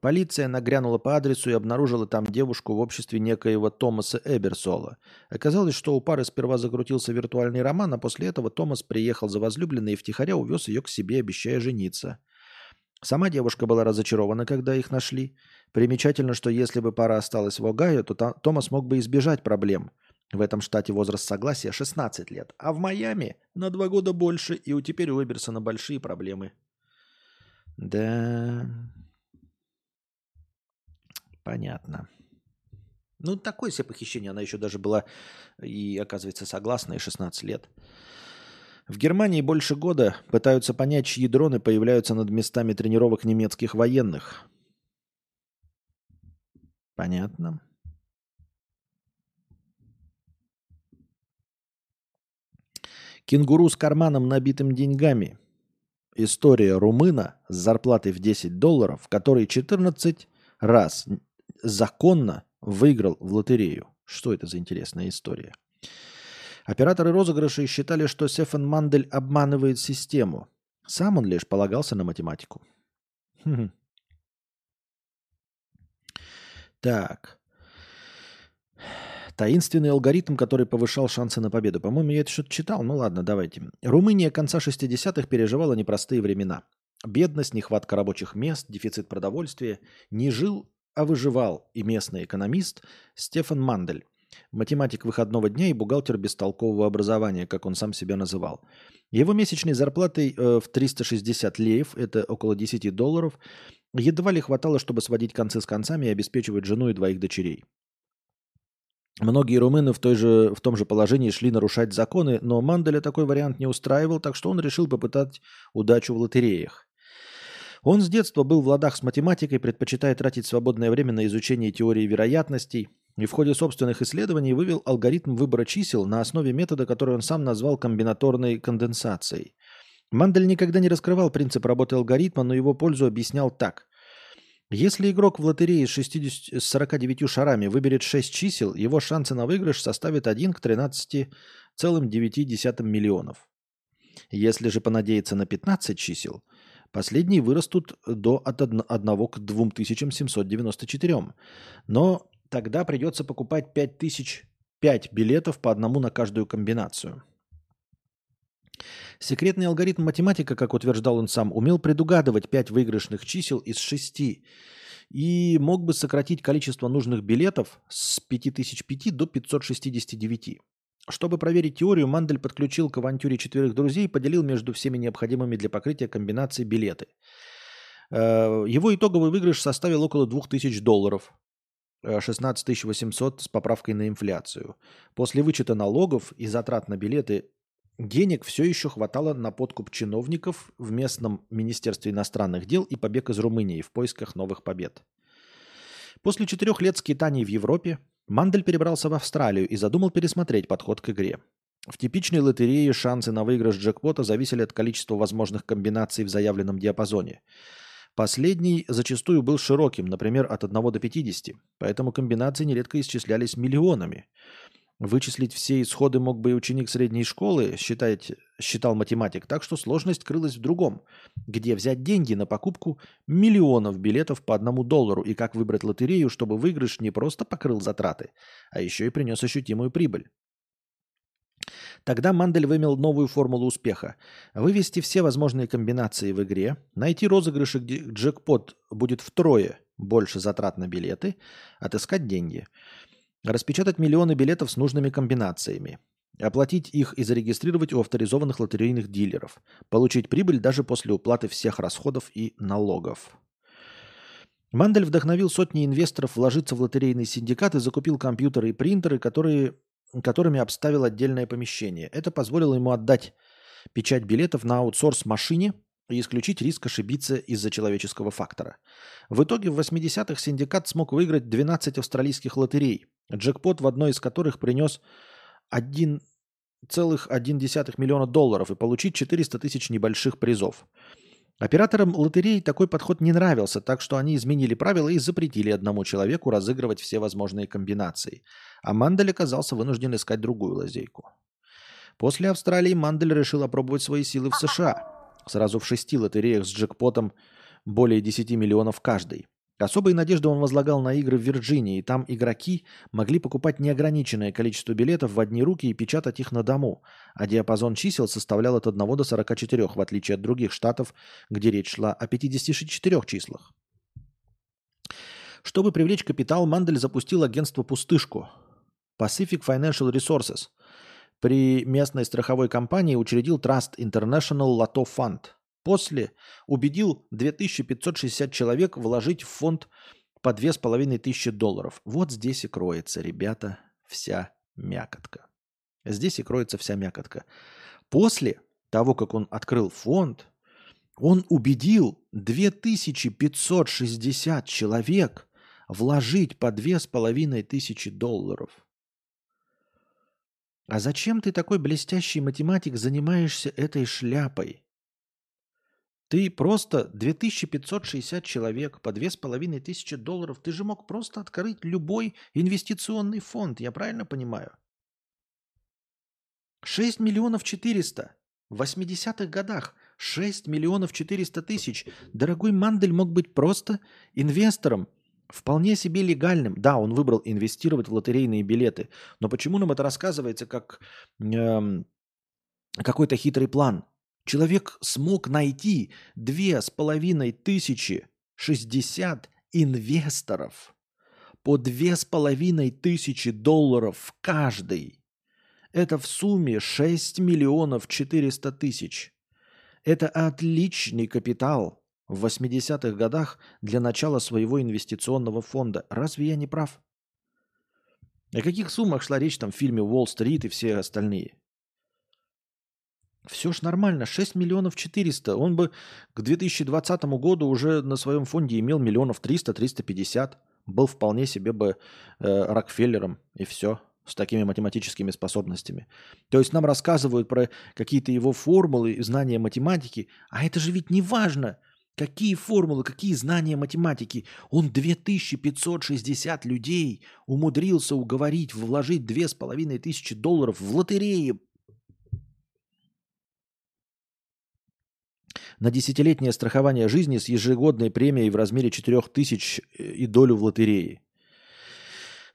Полиция нагрянула по адресу и обнаружила там девушку в обществе некоего Томаса Эберсола. Оказалось, что у пары сперва закрутился виртуальный роман, а после этого Томас приехал за возлюбленной и втихаря увез ее к себе, обещая жениться. Сама девушка была разочарована, когда их нашли. Примечательно, что если бы пара осталась в Огайо, то Томас мог бы избежать проблем. В этом штате возраст согласия 16 лет, а в Майами на два года больше, и у теперь у Эберсона большие проблемы. Да, Понятно. Ну, такое себе похищение. Она еще даже была и, оказывается, согласна, и 16 лет. В Германии больше года пытаются понять, чьи дроны появляются над местами тренировок немецких военных. Понятно. Кенгуру с карманом, набитым деньгами. История румына с зарплатой в 10 долларов, который 14 раз законно выиграл в лотерею. Что это за интересная история? Операторы розыгрышей считали, что Сефан Мандель обманывает систему. Сам он лишь полагался на математику. Так. Таинственный алгоритм, который повышал шансы на победу. По-моему, я это что-то читал. Ну ладно, давайте. Румыния конца 60-х переживала непростые времена. Бедность, нехватка рабочих мест, дефицит продовольствия. Не жил а выживал и местный экономист Стефан Мандель, математик выходного дня и бухгалтер бестолкового образования, как он сам себя называл. Его месячной зарплатой э, в 360 леев, это около 10 долларов, едва ли хватало, чтобы сводить концы с концами и обеспечивать жену и двоих дочерей. Многие румыны в, той же, в том же положении шли нарушать законы, но Манделя такой вариант не устраивал, так что он решил попытать удачу в лотереях. Он с детства был в ладах с математикой, предпочитая тратить свободное время на изучение теории вероятностей и в ходе собственных исследований вывел алгоритм выбора чисел на основе метода, который он сам назвал комбинаторной конденсацией. Мандель никогда не раскрывал принцип работы алгоритма, но его пользу объяснял так. Если игрок в лотерее с, 60, с 49 шарами выберет 6 чисел, его шансы на выигрыш составят 1 к 13,9 миллионов. Если же понадеяться на 15 чисел – Последние вырастут до от 1 к 2794. Но тогда придется покупать 5005 билетов по одному на каждую комбинацию. Секретный алгоритм математика, как утверждал он сам, умел предугадывать 5 выигрышных чисел из 6 и мог бы сократить количество нужных билетов с 5005 до 569. Чтобы проверить теорию, Мандель подключил к авантюре четверых друзей и поделил между всеми необходимыми для покрытия комбинации билеты. Э, его итоговый выигрыш составил около 2000 долларов. 16 э, 800 с поправкой на инфляцию. После вычета налогов и затрат на билеты денег все еще хватало на подкуп чиновников в местном Министерстве иностранных дел и побег из Румынии в поисках новых побед. После четырех лет скитаний в Европе Мандель перебрался в Австралию и задумал пересмотреть подход к игре. В типичной лотерее шансы на выигрыш джекпота зависели от количества возможных комбинаций в заявленном диапазоне. Последний зачастую был широким, например, от 1 до 50, поэтому комбинации нередко исчислялись миллионами. Вычислить все исходы мог бы и ученик средней школы, считать, считал математик, так что сложность крылась в другом. Где взять деньги на покупку миллионов билетов по одному доллару и как выбрать лотерею, чтобы выигрыш не просто покрыл затраты, а еще и принес ощутимую прибыль. Тогда Мандель вымел новую формулу успеха. Вывести все возможные комбинации в игре, найти розыгрыши, где джекпот будет втрое больше затрат на билеты, отыскать деньги – Распечатать миллионы билетов с нужными комбинациями. Оплатить их и зарегистрировать у авторизованных лотерейных дилеров. Получить прибыль даже после уплаты всех расходов и налогов. Мандель вдохновил сотни инвесторов вложиться в лотерейный синдикат и закупил компьютеры и принтеры, которые, которыми обставил отдельное помещение. Это позволило ему отдать печать билетов на аутсорс машине и исключить риск ошибиться из-за человеческого фактора. В итоге в 80-х синдикат смог выиграть 12 австралийских лотерей, джекпот в одной из которых принес 1,1 миллиона долларов и получить 400 тысяч небольших призов. Операторам лотерей такой подход не нравился, так что они изменили правила и запретили одному человеку разыгрывать все возможные комбинации. А Мандель оказался вынужден искать другую лазейку. После Австралии Мандель решил опробовать свои силы в США. Сразу в шести лотереях с джекпотом более 10 миллионов каждый. Особые надежды он возлагал на игры в Вирджинии. Там игроки могли покупать неограниченное количество билетов в одни руки и печатать их на дому, а диапазон чисел составлял от 1 до 44, в отличие от других штатов, где речь шла о 54 числах. Чтобы привлечь капитал, Мандель запустил агентство «Пустышку» Pacific Financial Resources. При местной страховой компании учредил Trust International Lotto Fund – После убедил 2560 человек вложить в фонд по 2500 долларов. Вот здесь и кроется, ребята, вся мякотка. Здесь и кроется вся мякотка. После того, как он открыл фонд, он убедил 2560 человек вложить по 2500 долларов. А зачем ты такой блестящий математик занимаешься этой шляпой? Ты просто 2560 человек по 2500 долларов, ты же мог просто открыть любой инвестиционный фонд, я правильно понимаю? 6 миллионов 400 в 80-х годах. 6 миллионов 400 тысяч. Дорогой Мандель мог быть просто инвестором, вполне себе легальным. Да, он выбрал инвестировать в лотерейные билеты, но почему нам это рассказывается как э, какой-то хитрый план? Человек смог найти две с половиной тысячи шестьдесят инвесторов по две с половиной тысячи долларов каждый. Это в сумме 6 миллионов 400 тысяч. Это отличный капитал в 80-х годах для начала своего инвестиционного фонда. Разве я не прав? О каких суммах шла речь там в фильме «Уолл-стрит» и все остальные? Все ж нормально, 6 миллионов 400. Он бы к 2020 году уже на своем фонде имел миллионов 300-350. Был вполне себе бы э, Рокфеллером и все с такими математическими способностями. То есть нам рассказывают про какие-то его формулы и знания математики, а это же ведь не важно, какие формулы, какие знания математики. Он 2560 людей умудрился уговорить вложить 2500 долларов в лотереи на десятилетнее страхование жизни с ежегодной премией в размере 4000 э, и долю в лотерее.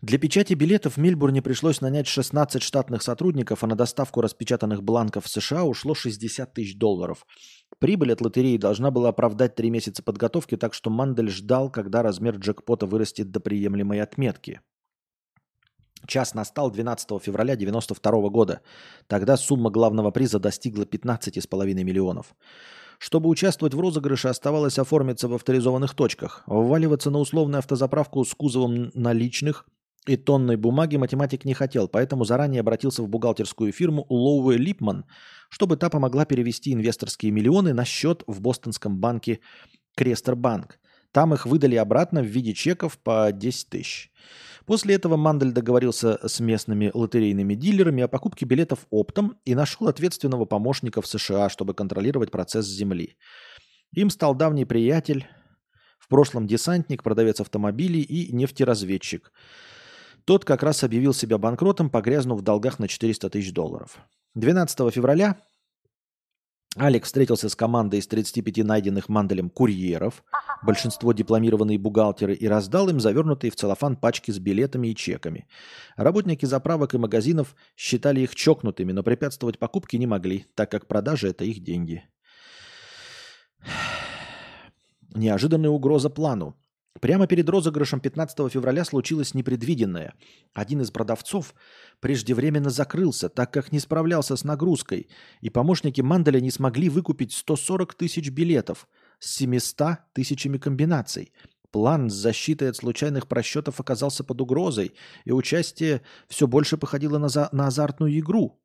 Для печати билетов в Мельбурне пришлось нанять 16 штатных сотрудников, а на доставку распечатанных бланков в США ушло 60 тысяч долларов. Прибыль от лотереи должна была оправдать три месяца подготовки, так что Мандель ждал, когда размер джекпота вырастет до приемлемой отметки. Час настал 12 февраля 1992 года. Тогда сумма главного приза достигла 15,5 миллионов. Чтобы участвовать в розыгрыше, оставалось оформиться в авторизованных точках. Вваливаться на условную автозаправку с кузовом наличных и тонной бумаги математик не хотел, поэтому заранее обратился в бухгалтерскую фирму Лоуэ Липман, чтобы та помогла перевести инвесторские миллионы на счет в бостонском банке Крестер Банк. Там их выдали обратно в виде чеков по 10 тысяч. После этого Мандель договорился с местными лотерейными дилерами о покупке билетов оптом и нашел ответственного помощника в США, чтобы контролировать процесс земли. Им стал давний приятель, в прошлом десантник, продавец автомобилей и нефтеразведчик. Тот как раз объявил себя банкротом, погрязнув в долгах на 400 тысяч долларов. 12 февраля Алекс встретился с командой из 35 найденных Манделем курьеров, большинство дипломированные бухгалтеры, и раздал им завернутые в целлофан пачки с билетами и чеками. Работники заправок и магазинов считали их чокнутыми, но препятствовать покупке не могли, так как продажи – это их деньги. Неожиданная угроза плану. Прямо перед розыгрышем 15 февраля случилось непредвиденное. Один из продавцов преждевременно закрылся, так как не справлялся с нагрузкой, и помощники Манделя не смогли выкупить 140 тысяч билетов с 700 тысячами комбинаций. План с защитой от случайных просчетов оказался под угрозой, и участие все больше походило на, за... на азартную игру.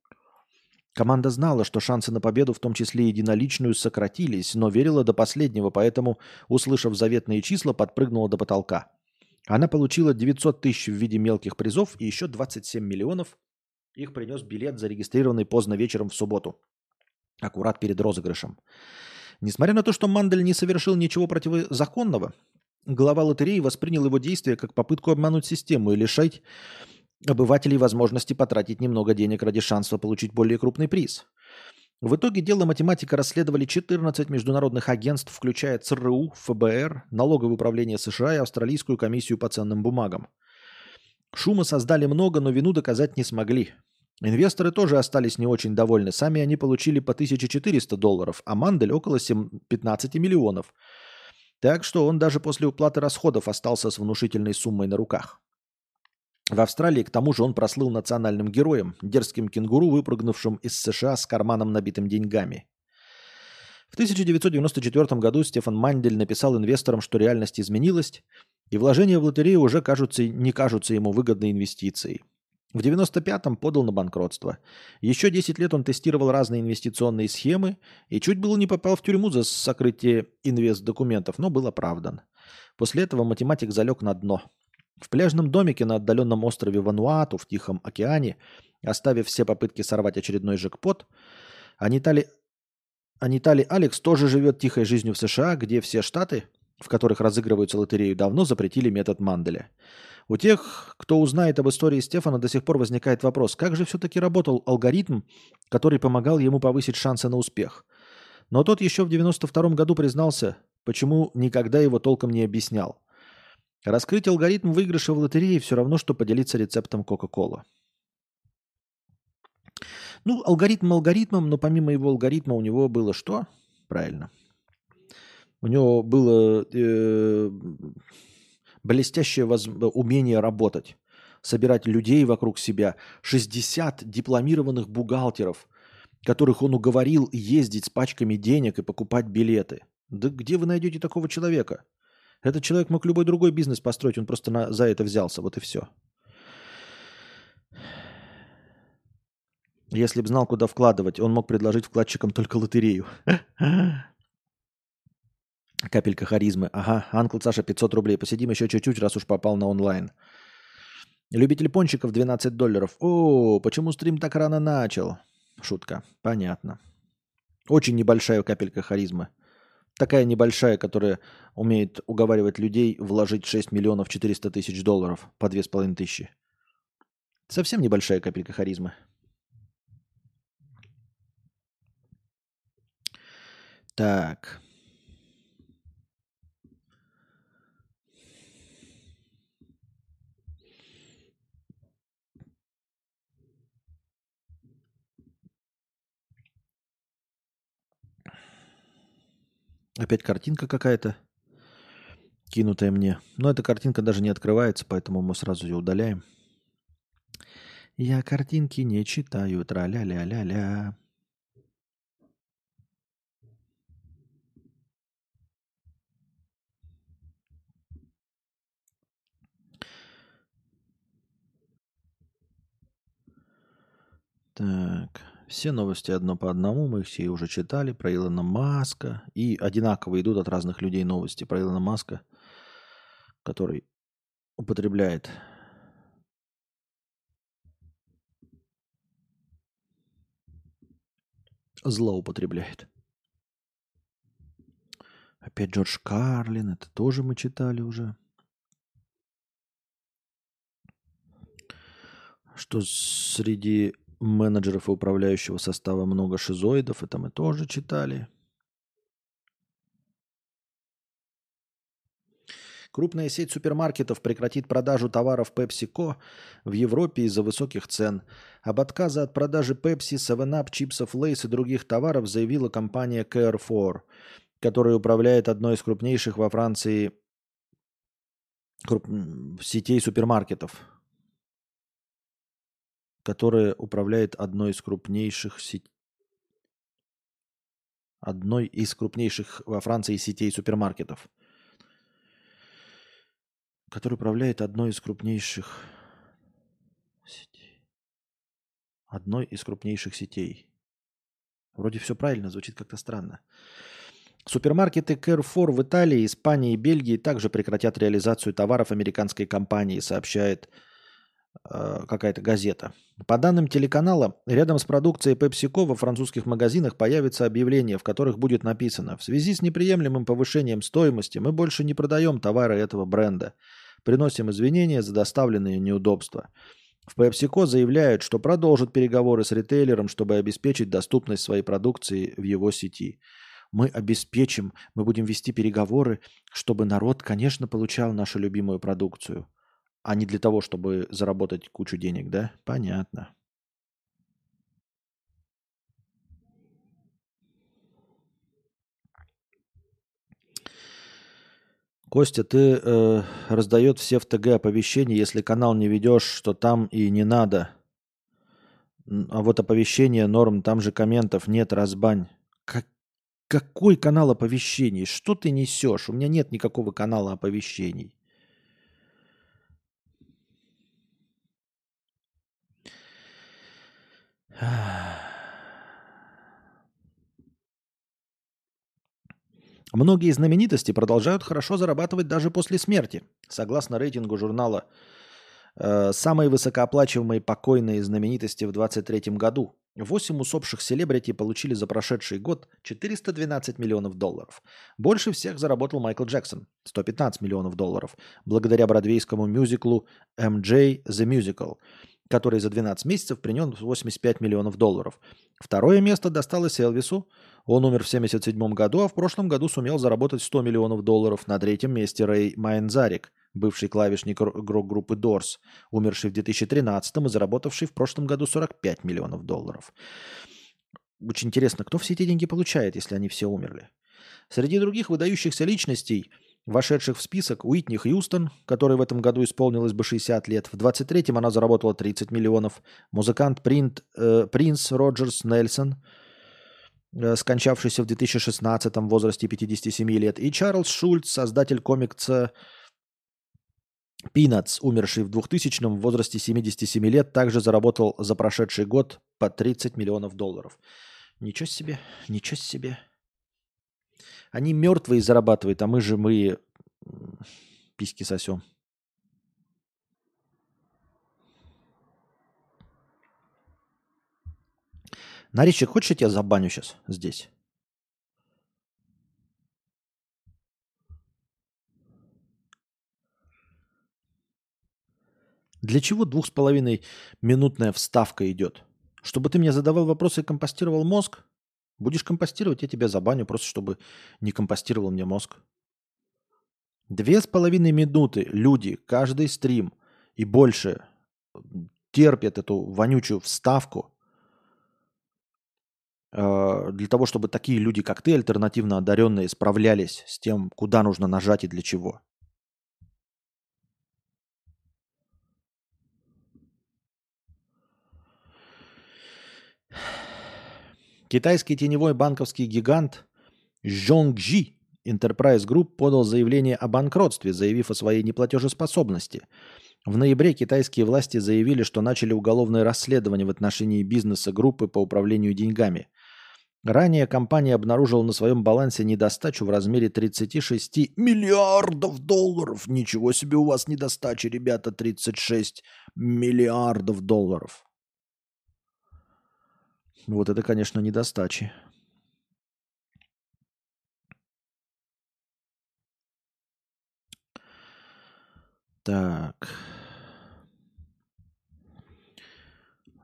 Команда знала, что шансы на победу, в том числе единоличную, сократились, но верила до последнего, поэтому, услышав заветные числа, подпрыгнула до потолка. Она получила 900 тысяч в виде мелких призов и еще 27 миллионов. Их принес билет, зарегистрированный поздно вечером в субботу. Аккурат перед розыгрышем. Несмотря на то, что Мандель не совершил ничего противозаконного, глава лотереи воспринял его действия как попытку обмануть систему и лишать обывателей возможности потратить немного денег ради шанса получить более крупный приз. В итоге дело математика расследовали 14 международных агентств, включая ЦРУ, ФБР, Налоговое управление США и Австралийскую комиссию по ценным бумагам. Шума создали много, но вину доказать не смогли. Инвесторы тоже остались не очень довольны. Сами они получили по 1400 долларов, а Мандель около 7, 15 миллионов. Так что он даже после уплаты расходов остался с внушительной суммой на руках. В Австралии, к тому же, он прослыл национальным героем, дерзким кенгуру, выпрыгнувшим из США с карманом, набитым деньгами. В 1994 году Стефан Мандель написал инвесторам, что реальность изменилась, и вложения в лотерею уже кажутся, не кажутся ему выгодной инвестицией. В 95-м подал на банкротство. Еще 10 лет он тестировал разные инвестиционные схемы и чуть было не попал в тюрьму за сокрытие инвест-документов, но был оправдан. После этого математик залег на дно – в пляжном домике на отдаленном острове Вануату в Тихом океане, оставив все попытки сорвать очередной жекпот, Анитали, Алекс тоже живет тихой жизнью в США, где все штаты, в которых разыгрываются лотереи, давно запретили метод Манделя. У тех, кто узнает об истории Стефана, до сих пор возникает вопрос, как же все-таки работал алгоритм, который помогал ему повысить шансы на успех. Но тот еще в 92 году признался, почему никогда его толком не объяснял. Раскрыть алгоритм выигрыша в лотерее все равно, что поделиться рецептом Кока-Кола. Ну, алгоритм алгоритмом, но помимо его алгоритма у него было что? Правильно. У него было э, блестящее воз... умение работать, собирать людей вокруг себя, 60 дипломированных бухгалтеров, которых он уговорил ездить с пачками денег и покупать билеты. Да где вы найдете такого человека? Этот человек мог любой другой бизнес построить, он просто на, за это взялся, вот и все. Если бы знал, куда вкладывать, он мог предложить вкладчикам только лотерею. Капелька харизмы. Ага, Анкл Саша 500 рублей. Посидим еще чуть-чуть, раз уж попал на онлайн. Любитель пончиков 12 долларов. О, почему стрим так рано начал? Шутка. Понятно. Очень небольшая капелька харизмы. Такая небольшая, которая умеет уговаривать людей вложить 6 миллионов 400 тысяч долларов по 2,5 тысячи. Совсем небольшая капелька харизмы. Так. Опять картинка какая-то кинутая мне. Но эта картинка даже не открывается, поэтому мы сразу ее удаляем. Я картинки не читаю, тра-ля-ля-ля-ля. Так. Все новости одно по одному, мы их все уже читали, про Илона Маска. И одинаково идут от разных людей новости про Илона Маска, который употребляет злоупотребляет. Опять Джордж Карлин, это тоже мы читали уже. Что среди менеджеров и управляющего состава много шизоидов, это мы тоже читали. Крупная сеть супермаркетов прекратит продажу товаров PepsiCo в Европе из-за высоких цен. Об отказе от продажи Pepsi, 7up, чипсов Lays и других товаров заявила компания Carrefour, которая управляет одной из крупнейших во Франции круп... сетей супермаркетов. Которая управляет одной из крупнейших сетей одной из крупнейших во Франции сетей супермаркетов – который управляет одной из крупнейших сетей. Одной из крупнейших сетей. Вроде все правильно, звучит как-то странно. Супермаркеты Carrefour в Италии, Испании и Бельгии также прекратят реализацию товаров американской компании, сообщает какая-то газета. По данным телеканала, рядом с продукцией PepsiCo во французских магазинах появится объявление, в которых будет написано «В связи с неприемлемым повышением стоимости мы больше не продаем товары этого бренда. Приносим извинения за доставленные неудобства. В PepsiCo заявляют, что продолжат переговоры с ритейлером, чтобы обеспечить доступность своей продукции в его сети. Мы обеспечим, мы будем вести переговоры, чтобы народ, конечно, получал нашу любимую продукцию. А не для того, чтобы заработать кучу денег, да? Понятно. Костя, ты э, раздает все в ТГ оповещения, если канал не ведешь, что там и не надо. А вот оповещение норм, там же комментов нет, разбань. Как, какой канал оповещений? Что ты несешь? У меня нет никакого канала оповещений. Многие знаменитости продолжают хорошо зарабатывать даже после смерти. Согласно рейтингу журнала э, «Самые высокооплачиваемые покойные знаменитости в 2023 году», Восемь усопших селебрити получили за прошедший год 412 миллионов долларов. Больше всех заработал Майкл Джексон – 115 миллионов долларов, благодаря бродвейскому мюзиклу MJ The Musical, который за 12 месяцев принес 85 миллионов долларов. Второе место досталось Элвису – он умер в 1977 году, а в прошлом году сумел заработать 100 миллионов долларов. На третьем месте Рэй Майнзарик, бывший клавишник группы Doors, умерший в 2013 и заработавший в прошлом году 45 миллионов долларов. Очень интересно, кто все эти деньги получает, если они все умерли? Среди других выдающихся личностей, вошедших в список, Уитни Хьюстон, которой в этом году исполнилось бы 60 лет. В 23-м она заработала 30 миллионов. Музыкант Принт, э, Принц Роджерс Нельсон – Э, скончавшийся в 2016 в возрасте 57 лет, и Чарльз Шульц, создатель комикса Peanuts, умерший в 2000 в возрасте 77 лет, также заработал за прошедший год по 30 миллионов долларов. Ничего себе, ничего себе. Они мертвые зарабатывают, а мы же мы письки сосем. Наричик, хочешь, я тебя забаню сейчас здесь? Для чего двух с половиной минутная вставка идет? Чтобы ты мне задавал вопросы и компостировал мозг? Будешь компостировать, я тебя забаню, просто чтобы не компостировал мне мозг. Две с половиной минуты люди, каждый стрим и больше терпят эту вонючую вставку – Э, для того, чтобы такие люди, как ты, альтернативно одаренные, справлялись с тем, куда нужно нажать и для чего. Китайский теневой банковский гигант Zhongji Enterprise Group подал заявление о банкротстве, заявив о своей неплатежеспособности. В ноябре китайские власти заявили, что начали уголовное расследование в отношении бизнеса группы по управлению деньгами – Ранее компания обнаружила на своем балансе недостачу в размере 36 миллиардов долларов. Ничего себе у вас недостача, ребята, 36 миллиардов долларов. Вот это, конечно, недостачи. Так.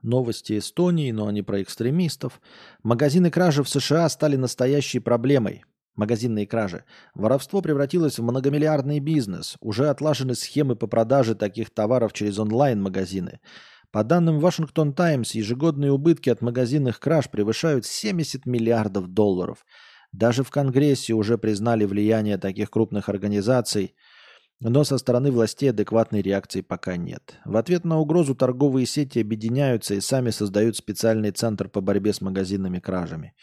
Новости Эстонии, но они про экстремистов. Магазины кражи в США стали настоящей проблемой. Магазинные кражи. Воровство превратилось в многомиллиардный бизнес. Уже отлажены схемы по продаже таких товаров через онлайн-магазины. По данным Washington Times, ежегодные убытки от магазинных краж превышают 70 миллиардов долларов. Даже в Конгрессе уже признали влияние таких крупных организаций – но со стороны властей адекватной реакции пока нет. В ответ на угрозу торговые сети объединяются и сами создают специальный центр по борьбе с магазинными кражами.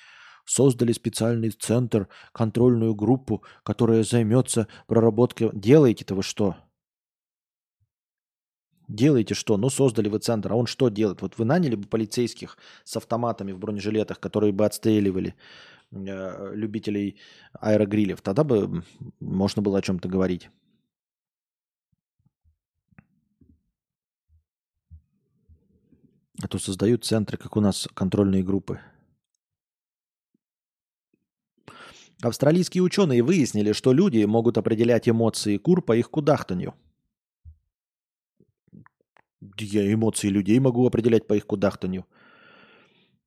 Создали специальный центр, контрольную группу, которая займется проработкой... Делаете-то вы что? Делаете что? Ну, создали вы центр, а он что делает? Вот вы наняли бы полицейских с автоматами в бронежилетах, которые бы отстреливали э, любителей аэрогрилев. Тогда бы можно было о чем-то говорить. А то создают центры, как у нас контрольные группы. Австралийские ученые выяснили, что люди могут определять эмоции кур по их кудахтанью. Я эмоции людей могу определять по их кудахтанью.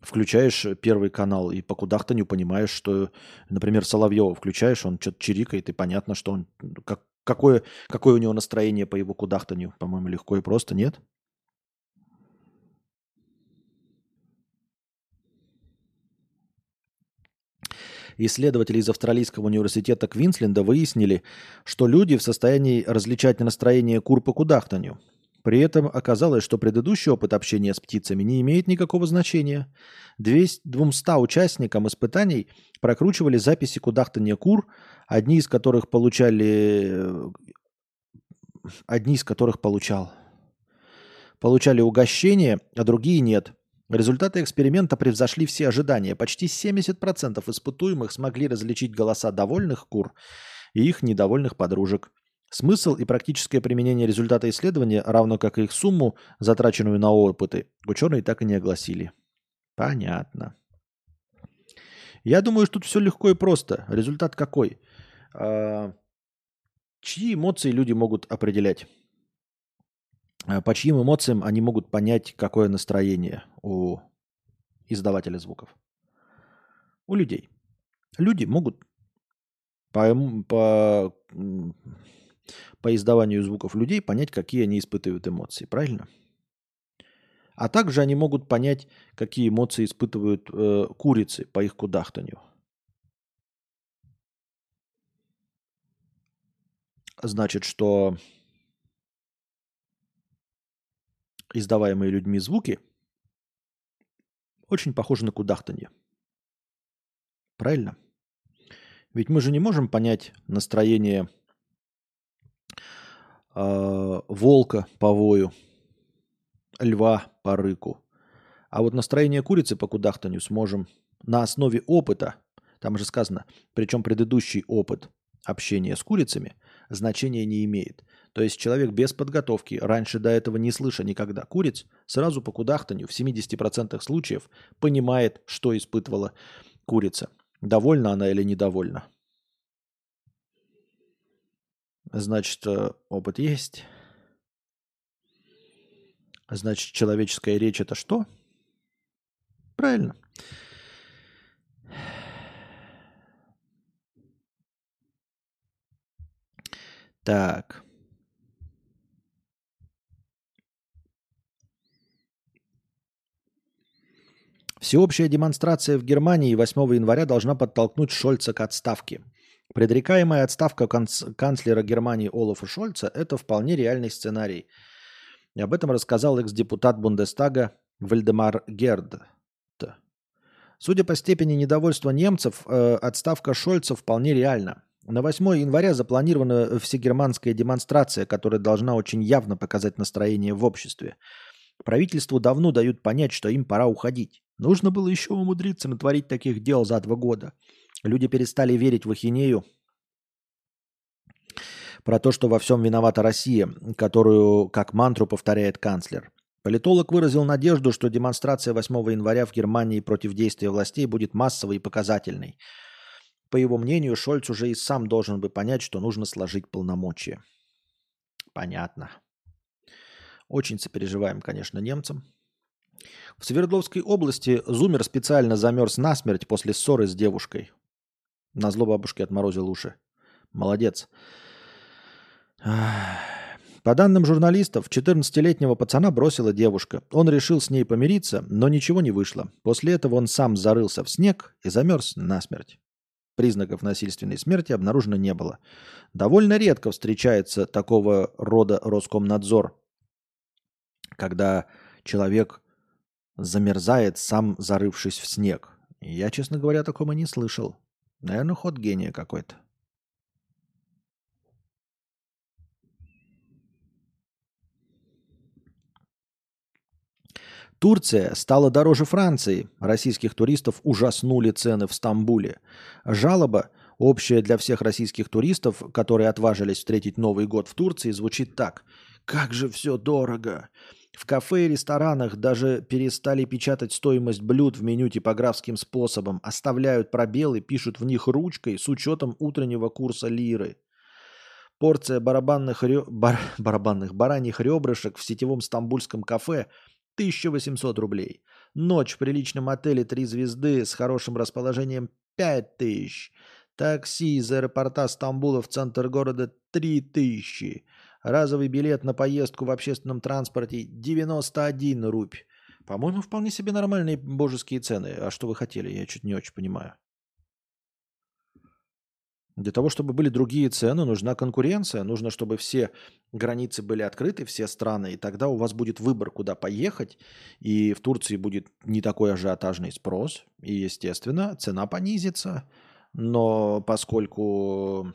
Включаешь первый канал и по кудахтанью понимаешь, что, например, Соловьева включаешь, он что-то чирикает, и понятно, что он как, какое, какое у него настроение по его кудахтанью. По-моему, легко и просто, нет? Исследователи из Австралийского университета Квинсленда выяснили, что люди в состоянии различать настроение кур по кудахтанью. При этом оказалось, что предыдущий опыт общения с птицами не имеет никакого значения. 200 участникам испытаний прокручивали записи кудахтания кур, одни из которых получали... Одни из которых получал. Получали угощение, а другие нет. Результаты эксперимента превзошли все ожидания. Почти 70% испытуемых смогли различить голоса довольных кур и их недовольных подружек. Смысл и практическое применение результата исследования, равно как и их сумму, затраченную на опыты, ученые так и не огласили. Понятно. Я думаю, что тут все легко и просто. Результат какой? А, чьи эмоции люди могут определять? Э, по чьим эмоциям они могут понять, какое настроение у издавателя звуков? У людей. Люди могут по, по, по издаванию звуков людей понять, какие они испытывают эмоции, правильно? А также они могут понять, какие эмоции испытывают э, курицы по их кудахтанью. Значит, что издаваемые людьми звуки очень похожи на кудахтанье. Правильно? Ведь мы же не можем понять настроение э, волка по вою, льва по рыку. А вот настроение курицы по кудахтанью сможем на основе опыта, там же сказано, причем предыдущий опыт общения с курицами значения не имеет. То есть человек без подготовки, раньше до этого не слыша никогда куриц, сразу по кудахтанью в 70% случаев понимает, что испытывала курица. Довольна она или недовольна. Значит, э, опыт есть. Значит, человеческая речь это что? Правильно. Так. Всеобщая демонстрация в Германии 8 января должна подтолкнуть Шольца к отставке. Предрекаемая отставка канц- канцлера Германии Олафа Шольца – это вполне реальный сценарий. И об этом рассказал экс-депутат Бундестага Вальдемар Герд. Судя по степени недовольства немцев, э, отставка Шольца вполне реальна. На 8 января запланирована всегерманская демонстрация, которая должна очень явно показать настроение в обществе. Правительству давно дают понять, что им пора уходить. Нужно было еще умудриться натворить таких дел за два года. Люди перестали верить в ахинею про то, что во всем виновата Россия, которую как мантру повторяет канцлер. Политолог выразил надежду, что демонстрация 8 января в Германии против действия властей будет массовой и показательной. По его мнению, Шольц уже и сам должен бы понять, что нужно сложить полномочия. Понятно. Очень сопереживаем, конечно, немцам. В Свердловской области Зумер специально замерз насмерть после ссоры с девушкой. На зло бабушке отморозил уши. Молодец. По данным журналистов, 14-летнего пацана бросила девушка. Он решил с ней помириться, но ничего не вышло. После этого он сам зарылся в снег и замерз насмерть. Признаков насильственной смерти обнаружено не было. Довольно редко встречается такого рода Роскомнадзор, когда человек замерзает, сам зарывшись в снег. Я, честно говоря, такого не слышал. Наверное, ход гения какой-то. Турция стала дороже Франции. Российских туристов ужаснули цены в Стамбуле. Жалоба, общая для всех российских туристов, которые отважились встретить Новый год в Турции, звучит так. «Как же все дорого! В кафе и ресторанах даже перестали печатать стоимость блюд в меню типографским способом, оставляют пробелы, пишут в них ручкой с учетом утреннего курса лиры. Порция барабанных, рё... бар... барабанных бараньих ребрышек в сетевом стамбульском кафе – 1800 рублей. Ночь в приличном отеле «Три звезды» с хорошим расположением 5000. Такси из аэропорта Стамбула в центр города 3000. Разовый билет на поездку в общественном транспорте 91 рубь. По-моему, вполне себе нормальные божеские цены. А что вы хотели? Я чуть не очень понимаю. Для того, чтобы были другие цены, нужна конкуренция, нужно, чтобы все границы были открыты, все страны, и тогда у вас будет выбор, куда поехать, и в Турции будет не такой ажиотажный спрос, и, естественно, цена понизится. Но поскольку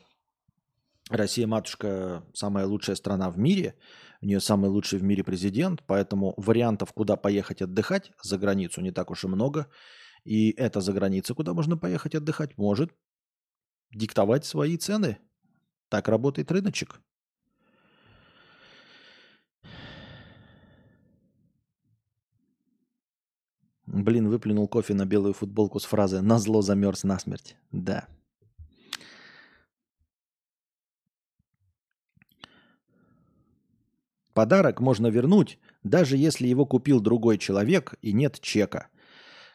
Россия, матушка, самая лучшая страна в мире, у нее самый лучший в мире президент, поэтому вариантов, куда поехать отдыхать за границу, не так уж и много. И это за граница, куда можно поехать отдыхать, может диктовать свои цены. Так работает рыночек. Блин, выплюнул кофе на белую футболку с фразой «На зло замерз насмерть». Да. Подарок можно вернуть, даже если его купил другой человек и нет чека.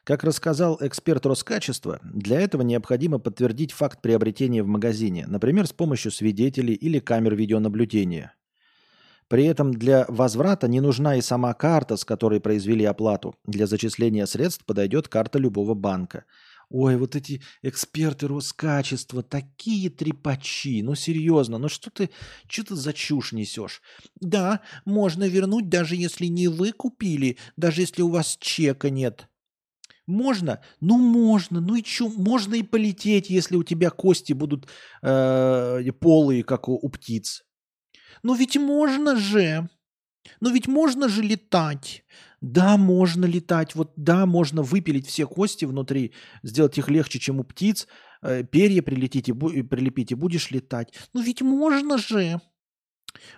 Как рассказал эксперт Роскачества, для этого необходимо подтвердить факт приобретения в магазине, например, с помощью свидетелей или камер видеонаблюдения. При этом для возврата не нужна и сама карта, с которой произвели оплату. Для зачисления средств подойдет карта любого банка. Ой, вот эти эксперты Роскачества, такие трепачи. Ну, серьезно, ну что ты, что ты за чушь несешь? Да, можно вернуть, даже если не вы купили, даже если у вас чека нет. Можно? Ну, можно. Ну и что? Можно и полететь, если у тебя кости будут э, полые, как у, у птиц. Но ведь можно же. Но ведь можно же летать. Да, можно летать. Вот да, можно выпилить все кости внутри, сделать их легче, чем у птиц, э, перья бу- и прилепить, и будешь летать. Ну ведь можно же.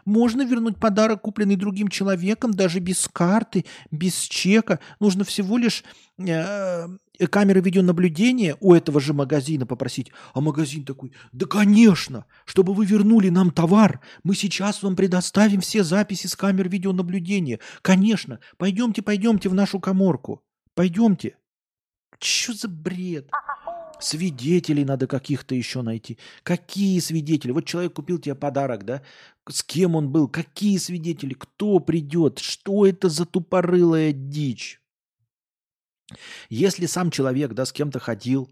Можно вернуть подарок, купленный другим человеком, даже без карты, без чека. Нужно всего лишь э, камеры видеонаблюдения у этого же магазина попросить. А магазин такой, да конечно, чтобы вы вернули нам товар, мы сейчас вам предоставим все записи с камер видеонаблюдения. Конечно, пойдемте, пойдемте в нашу коморку. Пойдемте. Что за бред? Свидетелей надо каких-то еще найти. Какие свидетели? Вот человек купил тебе подарок, да? С кем он был? Какие свидетели? Кто придет? Что это за тупорылая дичь? Если сам человек, да, с кем-то ходил,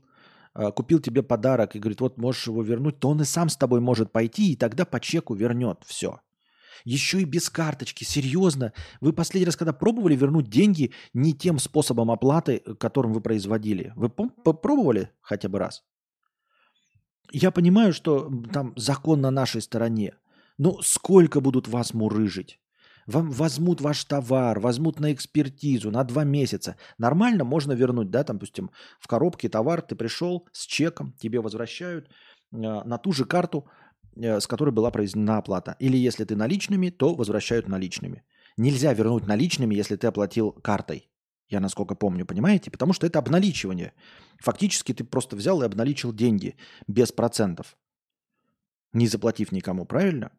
а, купил тебе подарок и говорит, вот можешь его вернуть, то он и сам с тобой может пойти, и тогда по чеку вернет все. Еще и без карточки. Серьезно. Вы последний раз, когда пробовали вернуть деньги не тем способом оплаты, э, которым вы производили? Вы попробовали хотя бы раз? Я понимаю, что там закон на нашей стороне. Но сколько будут вас мурыжить? Вам возьмут ваш товар, возьмут на экспертизу на два месяца. Нормально можно вернуть, да, там, допустим, в коробке товар, ты пришел с чеком, тебе возвращают э, на ту же карту, Э, с которой была произведена оплата. Или если ты наличными, то возвращают наличными. нельзя вернуть наличными, если ты оплатил картой. Я насколько помню, понимаете? Потому что это обналичивание. Фактически ты просто взял и обналичил деньги без процентов, не заплатив никому, правильно?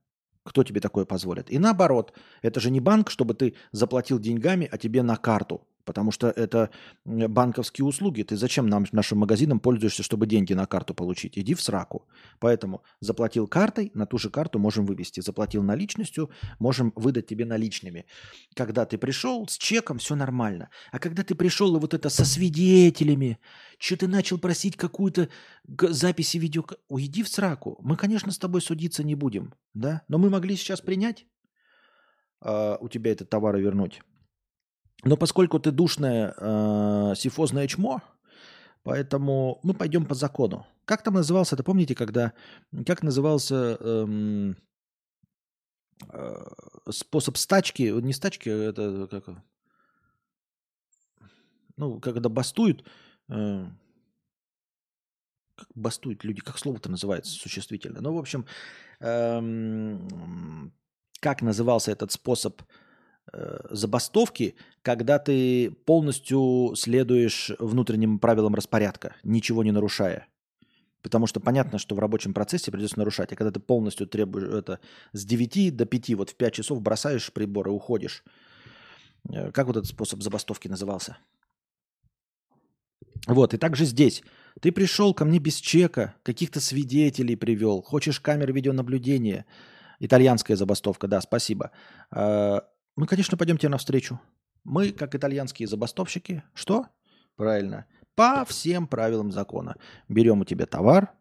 Кто тебе такое позволит? И наоборот, это же не банк, чтобы ты заплатил деньгами, а тебе на карту. Потому что это банковские услуги. Ты зачем нам, нашим магазинам пользуешься, чтобы деньги на карту получить? Иди в сраку. Поэтому заплатил картой, на ту же карту можем вывести. Заплатил наличностью, можем выдать тебе наличными. Когда ты пришел с чеком, все нормально. А когда ты пришел и вот это со свидетелями, что ты начал просить какую-то записи видео... Уйди в сраку. Мы, конечно, с тобой судиться не будем, да? Но мы могли сейчас принять э, у тебя этот товар и вернуть. Но поскольку ты душное э, сифозное чмо, поэтому мы пойдем по закону. Как там назывался, это помните, когда... Как назывался эм, э, способ стачки? Не стачки, а это как... Ну, когда бастуют... Э, как бастуют люди? Как слово-то называется существительно? Ну, в общем, эм, как назывался этот способ Э, забастовки, когда ты полностью следуешь внутренним правилам распорядка, ничего не нарушая. Потому что понятно, что в рабочем процессе придется нарушать. А когда ты полностью требуешь это с 9 до 5, вот в 5 часов бросаешь прибор и уходишь. Э, как вот этот способ забастовки назывался? Вот, и также здесь. Ты пришел ко мне без чека, каких-то свидетелей привел, хочешь камер видеонаблюдения. Итальянская забастовка, да, спасибо. Мы, конечно, пойдем тебе навстречу. Мы, как итальянские забастовщики, что? Правильно. По всем правилам закона. Берем у тебя товар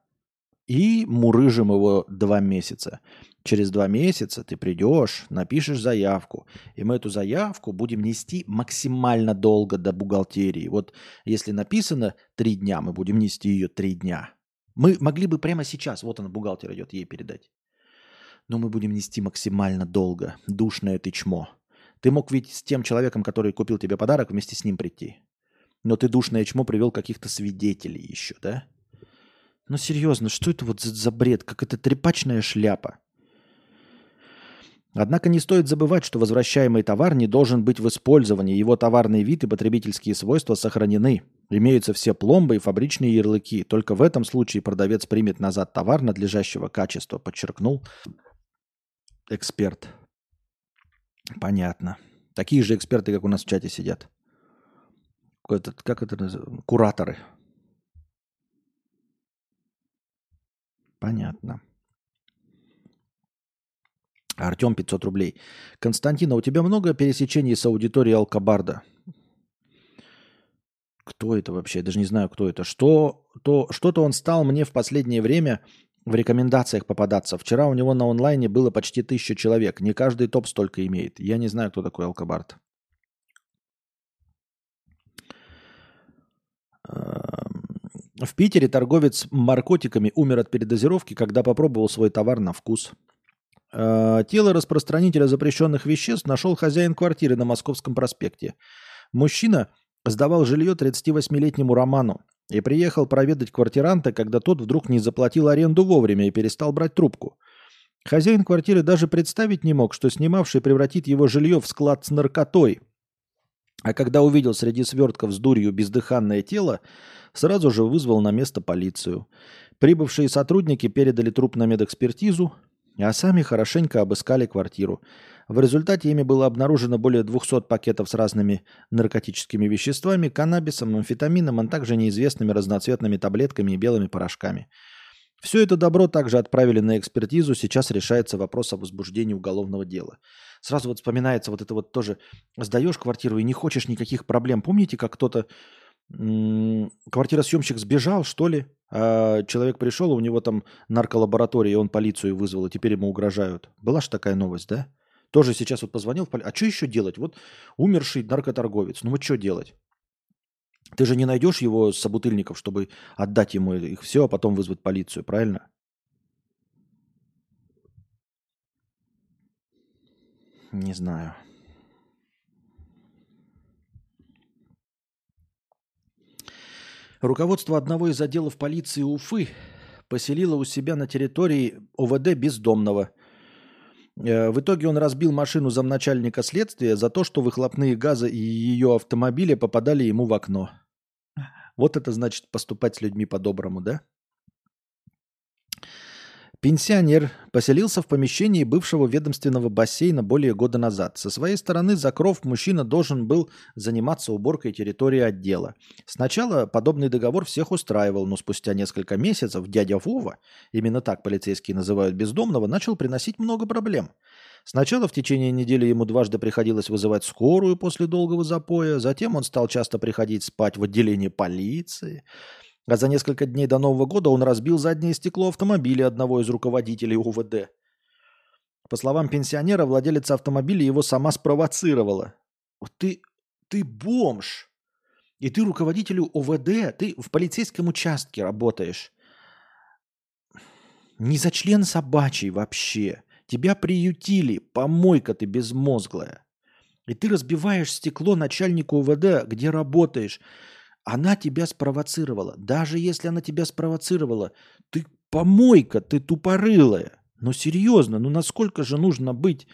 и мурыжим его два месяца. Через два месяца ты придешь, напишешь заявку, и мы эту заявку будем нести максимально долго до бухгалтерии. Вот если написано три дня, мы будем нести ее три дня. Мы могли бы прямо сейчас, вот она, бухгалтер идет, ей передать. Но мы будем нести максимально долго. Душное ты чмо. Ты мог ведь с тем человеком, который купил тебе подарок, вместе с ним прийти. Но ты душное чмо привел каких-то свидетелей еще, да? Ну серьезно, что это вот за, за бред? Как это трепачная шляпа. Однако не стоит забывать, что возвращаемый товар не должен быть в использовании. Его товарный вид и потребительские свойства сохранены. Имеются все пломбы и фабричные ярлыки. Только в этом случае продавец примет назад товар надлежащего качества, подчеркнул эксперт. Понятно. Такие же эксперты, как у нас в чате сидят. Этот, как это называется? Кураторы. Понятно. Артем 500 рублей. Константин, а у тебя много пересечений с аудиторией Алкабарда? Кто это вообще? Я даже не знаю, кто это. Что, то, что-то он стал мне в последнее время в рекомендациях попадаться. Вчера у него на онлайне было почти тысяча человек. Не каждый топ столько имеет. Я не знаю, кто такой Алкабарт. Эм, в Питере торговец наркотиками умер от передозировки, когда попробовал свой товар на вкус. Э, тело распространителя запрещенных веществ нашел хозяин квартиры на Московском проспекте. Мужчина сдавал жилье 38-летнему Роману и приехал проведать квартиранта, когда тот вдруг не заплатил аренду вовремя и перестал брать трубку. Хозяин квартиры даже представить не мог, что снимавший превратит его жилье в склад с наркотой. А когда увидел среди свертков с дурью бездыханное тело, сразу же вызвал на место полицию. Прибывшие сотрудники передали труп на медэкспертизу, а сами хорошенько обыскали квартиру. В результате ими было обнаружено более 200 пакетов с разными наркотическими веществами, каннабисом, амфетамином, а также неизвестными разноцветными таблетками и белыми порошками. Все это добро также отправили на экспертизу. Сейчас решается вопрос о возбуждении уголовного дела. Сразу вот вспоминается вот это вот тоже. Сдаешь квартиру и не хочешь никаких проблем. Помните, как кто-то квартиросъемщик сбежал, что ли? А человек пришел, у него там нарколаборатория, и он полицию вызвал, и теперь ему угрожают. Была же такая новость, да? Тоже сейчас вот позвонил в полицию. А что еще делать? Вот умерший наркоторговец. Ну вот что делать? Ты же не найдешь его собутыльников, чтобы отдать ему их все, а потом вызвать полицию, правильно? Не знаю. Руководство одного из отделов полиции Уфы поселило у себя на территории ОВД бездомного – в итоге он разбил машину замначальника следствия за то, что выхлопные газы и ее автомобиля попадали ему в окно. Вот это значит поступать с людьми по-доброму, да? Пенсионер поселился в помещении бывшего ведомственного бассейна более года назад. Со своей стороны, закров мужчина должен был заниматься уборкой территории отдела. Сначала подобный договор всех устраивал, но спустя несколько месяцев дядя Вова, именно так полицейские называют бездомного, начал приносить много проблем. Сначала в течение недели ему дважды приходилось вызывать скорую после долгого запоя, затем он стал часто приходить спать в отделение полиции. А за несколько дней до Нового года он разбил заднее стекло автомобиля одного из руководителей УВД. По словам пенсионера, владелица автомобиля его сама спровоцировала. Ты, ты бомж. И ты руководителю ОВД, ты в полицейском участке работаешь. Не за член собачий вообще. Тебя приютили, помойка ты безмозглая. И ты разбиваешь стекло начальнику УВД, где работаешь. Она тебя спровоцировала. Даже если она тебя спровоцировала, ты помойка, ты тупорылая. Но серьезно, ну насколько же нужно быть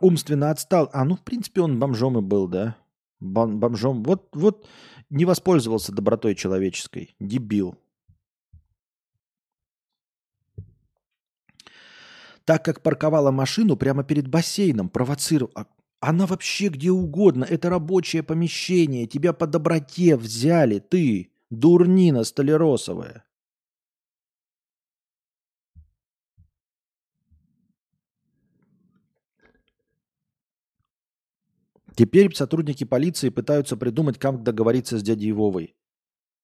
умственно отстал? А, ну, в принципе, он бомжом и был, да? Бом бомжом. Вот, вот не воспользовался добротой человеческой. Дебил. Так как парковала машину прямо перед бассейном, провоцировал. Она вообще где угодно. Это рабочее помещение. Тебя по доброте взяли. Ты, дурнина столеросовая. Теперь сотрудники полиции пытаются придумать, как договориться с дядей Вовой.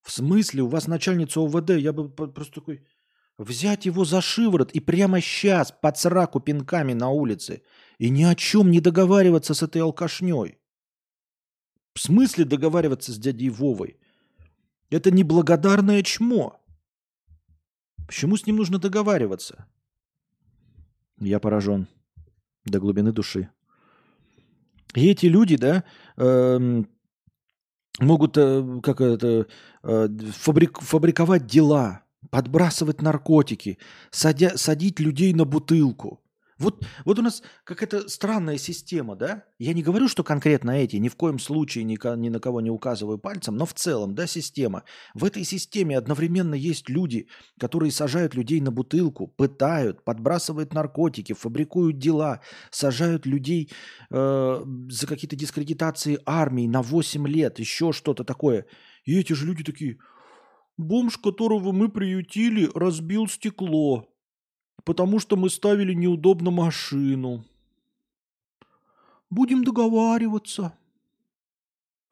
В смысле? У вас начальница ОВД? Я бы просто такой... Взять его за шиворот и прямо сейчас под сраку пинками на улице и ни о чем не договариваться с этой алкашней. В смысле договариваться с дядей Вовой? Это неблагодарное чмо. Почему с ним нужно договариваться? Я поражен до глубины души. И эти люди, да, э, могут э, как это, э, фабрик, фабриковать дела, подбрасывать наркотики, садя, садить людей на бутылку. Вот, вот у нас какая-то странная система, да? Я не говорю, что конкретно эти, ни в коем случае ни, ни на кого не указываю пальцем, но в целом, да, система. В этой системе одновременно есть люди, которые сажают людей на бутылку, пытают, подбрасывают наркотики, фабрикуют дела, сажают людей э, за какие-то дискредитации армии на 8 лет, еще что-то такое. И эти же люди такие, Бомж, которого мы приютили, разбил стекло, потому что мы ставили неудобно машину. Будем договариваться.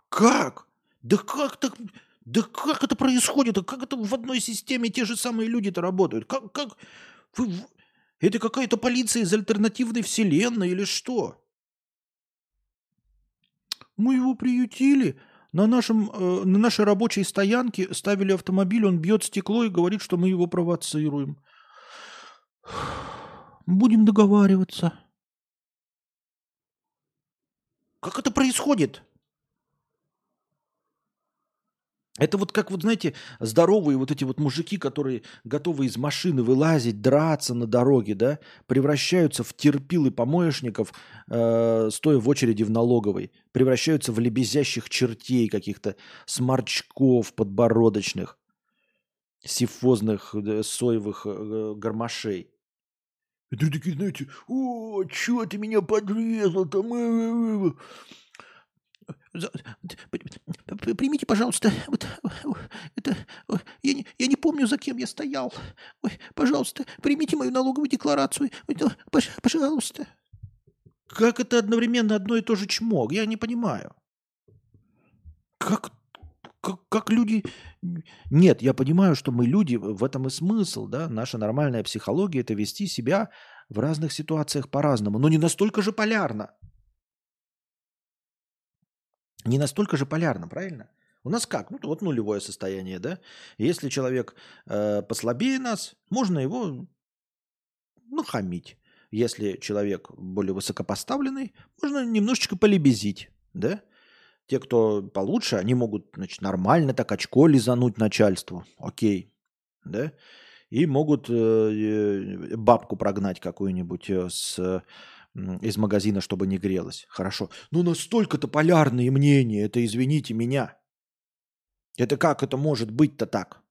Как? Да как так? Да как это происходит? А как это в одной системе те же самые люди-то работают? Как, как? Вы, это какая-то полиция из альтернативной вселенной или что? Мы его приютили, на, нашем, э, на нашей рабочей стоянке ставили автомобиль, он бьет стекло и говорит, что мы его провоцируем. Будем договариваться. Как это происходит? Это вот как, вот знаете, здоровые вот эти вот мужики, которые готовы из машины вылазить, драться на дороге, да, превращаются в терпилы помоечников, э, стоя в очереди в налоговой, превращаются в лебезящих чертей каких-то, сморчков подбородочных, сифозных э, соевых э, гармошей. И ты такие, знаете, о, что ты меня подрезал там? Примите, пожалуйста, вот это я не, я не помню, за кем я стоял. Ой, пожалуйста, примите мою налоговую декларацию. Пожалуйста. Как это одновременно одно и то же чмо? Я не понимаю. Как, как, как люди... Нет, я понимаю, что мы люди, в этом и смысл, да, наша нормальная психология – это вести себя в разных ситуациях по-разному, но не настолько же полярно не настолько же полярно, правильно? У нас как? Ну, вот нулевое состояние, да? Если человек э, послабее нас, можно его нахамить. Если человек более высокопоставленный, можно немножечко полебезить, да? Те, кто получше, они могут, значит, нормально так очко лизануть начальству. Окей, да? И могут э, бабку прогнать какую-нибудь с, из магазина, чтобы не грелась. Хорошо. Ну настолько-то полярные мнения, это извините меня. Это как это может быть-то так?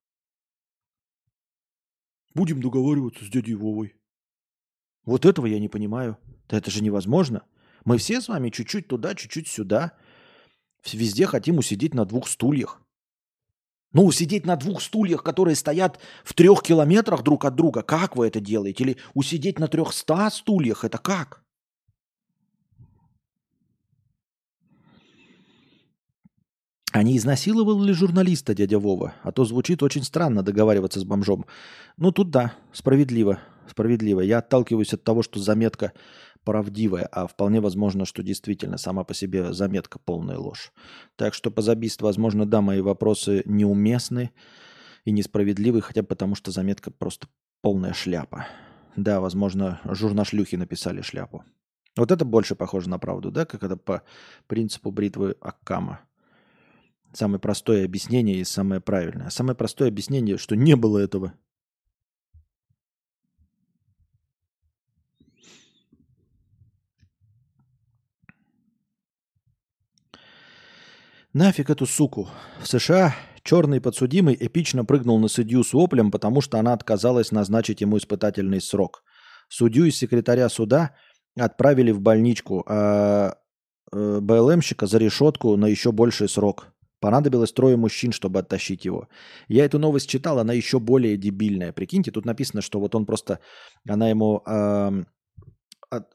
Будем договариваться с дядей Вовой. Вот этого я не понимаю. Это же невозможно. Мы все с вами чуть-чуть туда, чуть-чуть сюда. Везде хотим усидеть на двух стульях. Ну, усидеть на двух стульях, которые стоят в трех километрах друг от друга, как вы это делаете? Или усидеть на трехста стульях, это как? А не изнасиловал ли журналиста дядя Вова? А то звучит очень странно договариваться с бомжом. Ну, тут да, справедливо. Справедливо. Я отталкиваюсь от того, что заметка правдивая, а вполне возможно, что действительно сама по себе заметка полная ложь. Так что по забийству, возможно, да, мои вопросы неуместны и несправедливы, хотя бы потому, что заметка просто полная шляпа. Да, возможно, журнашлюхи написали шляпу. Вот это больше похоже на правду, да, как это по принципу бритвы Аккама. Самое простое объяснение и самое правильное. Самое простое объяснение, что не было этого. Нафиг эту суку. В США черный подсудимый эпично прыгнул на судью с воплем, потому что она отказалась назначить ему испытательный срок. Судью и секретаря суда отправили в больничку, а э, БЛМщика за решетку на еще больший срок. Понадобилось трое мужчин, чтобы оттащить его. Я эту новость читал, она еще более дебильная. Прикиньте, тут написано, что вот он просто, она ему, э,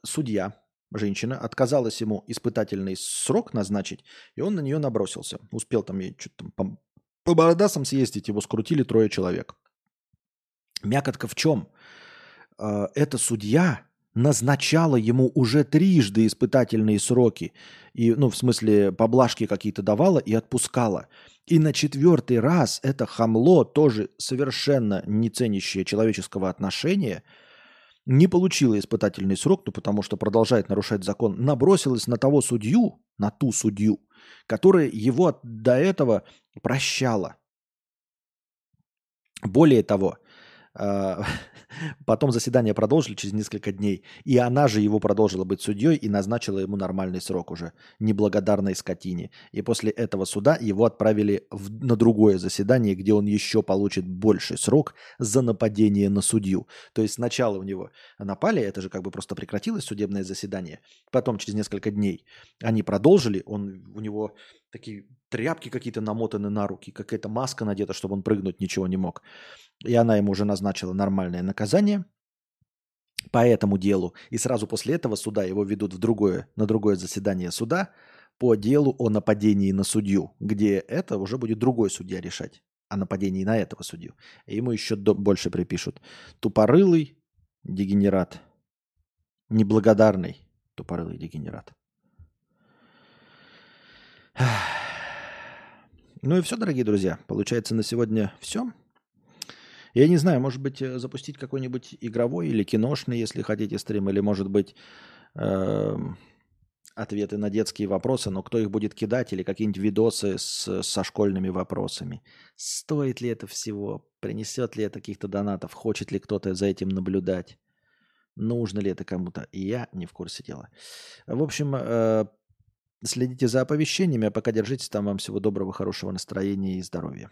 судья, женщина, отказалась ему испытательный срок назначить, и он на нее набросился. Успел там ей что-то там по, по бородасам съездить, его скрутили трое человек. Мякотка в чем? Э, эта судья назначала ему уже трижды испытательные сроки. И, ну, в смысле, поблажки какие-то давала и отпускала. И на четвертый раз это хамло, тоже совершенно не ценящее человеческого отношения, не получила испытательный срок, ну, потому что продолжает нарушать закон, набросилась на того судью, на ту судью, которая его до этого прощала. Более того, потом заседание продолжили через несколько дней, и она же его продолжила быть судьей и назначила ему нормальный срок уже, неблагодарной скотине. И после этого суда его отправили в, на другое заседание, где он еще получит больший срок за нападение на судью. То есть сначала у него напали, это же как бы просто прекратилось судебное заседание, потом через несколько дней они продолжили, он, у него такие тряпки какие-то намотаны на руки, какая-то маска надета, чтобы он прыгнуть ничего не мог. И она ему уже назначила нормальное наказание по этому делу. И сразу после этого суда его ведут в другое, на другое заседание суда по делу о нападении на судью, где это уже будет другой судья решать о нападении на этого судью. И ему еще больше припишут. Тупорылый дегенерат. Неблагодарный тупорылый дегенерат. Ну и все, дорогие друзья. Получается на сегодня все. Я не знаю, может быть, э, запустить какой-нибудь игровой или киношный, если хотите, стрим, или, может быть, э, ответы на детские вопросы, но кто их будет кидать, или какие-нибудь видосы с, со школьными вопросами. Стоит ли это всего? Принесет ли это каких-то донатов? Хочет ли кто-то за этим наблюдать? Нужно ли это кому-то? Я не в курсе дела. В общем, э, Следите за оповещениями, а пока держитесь там. Вам всего доброго, хорошего настроения и здоровья.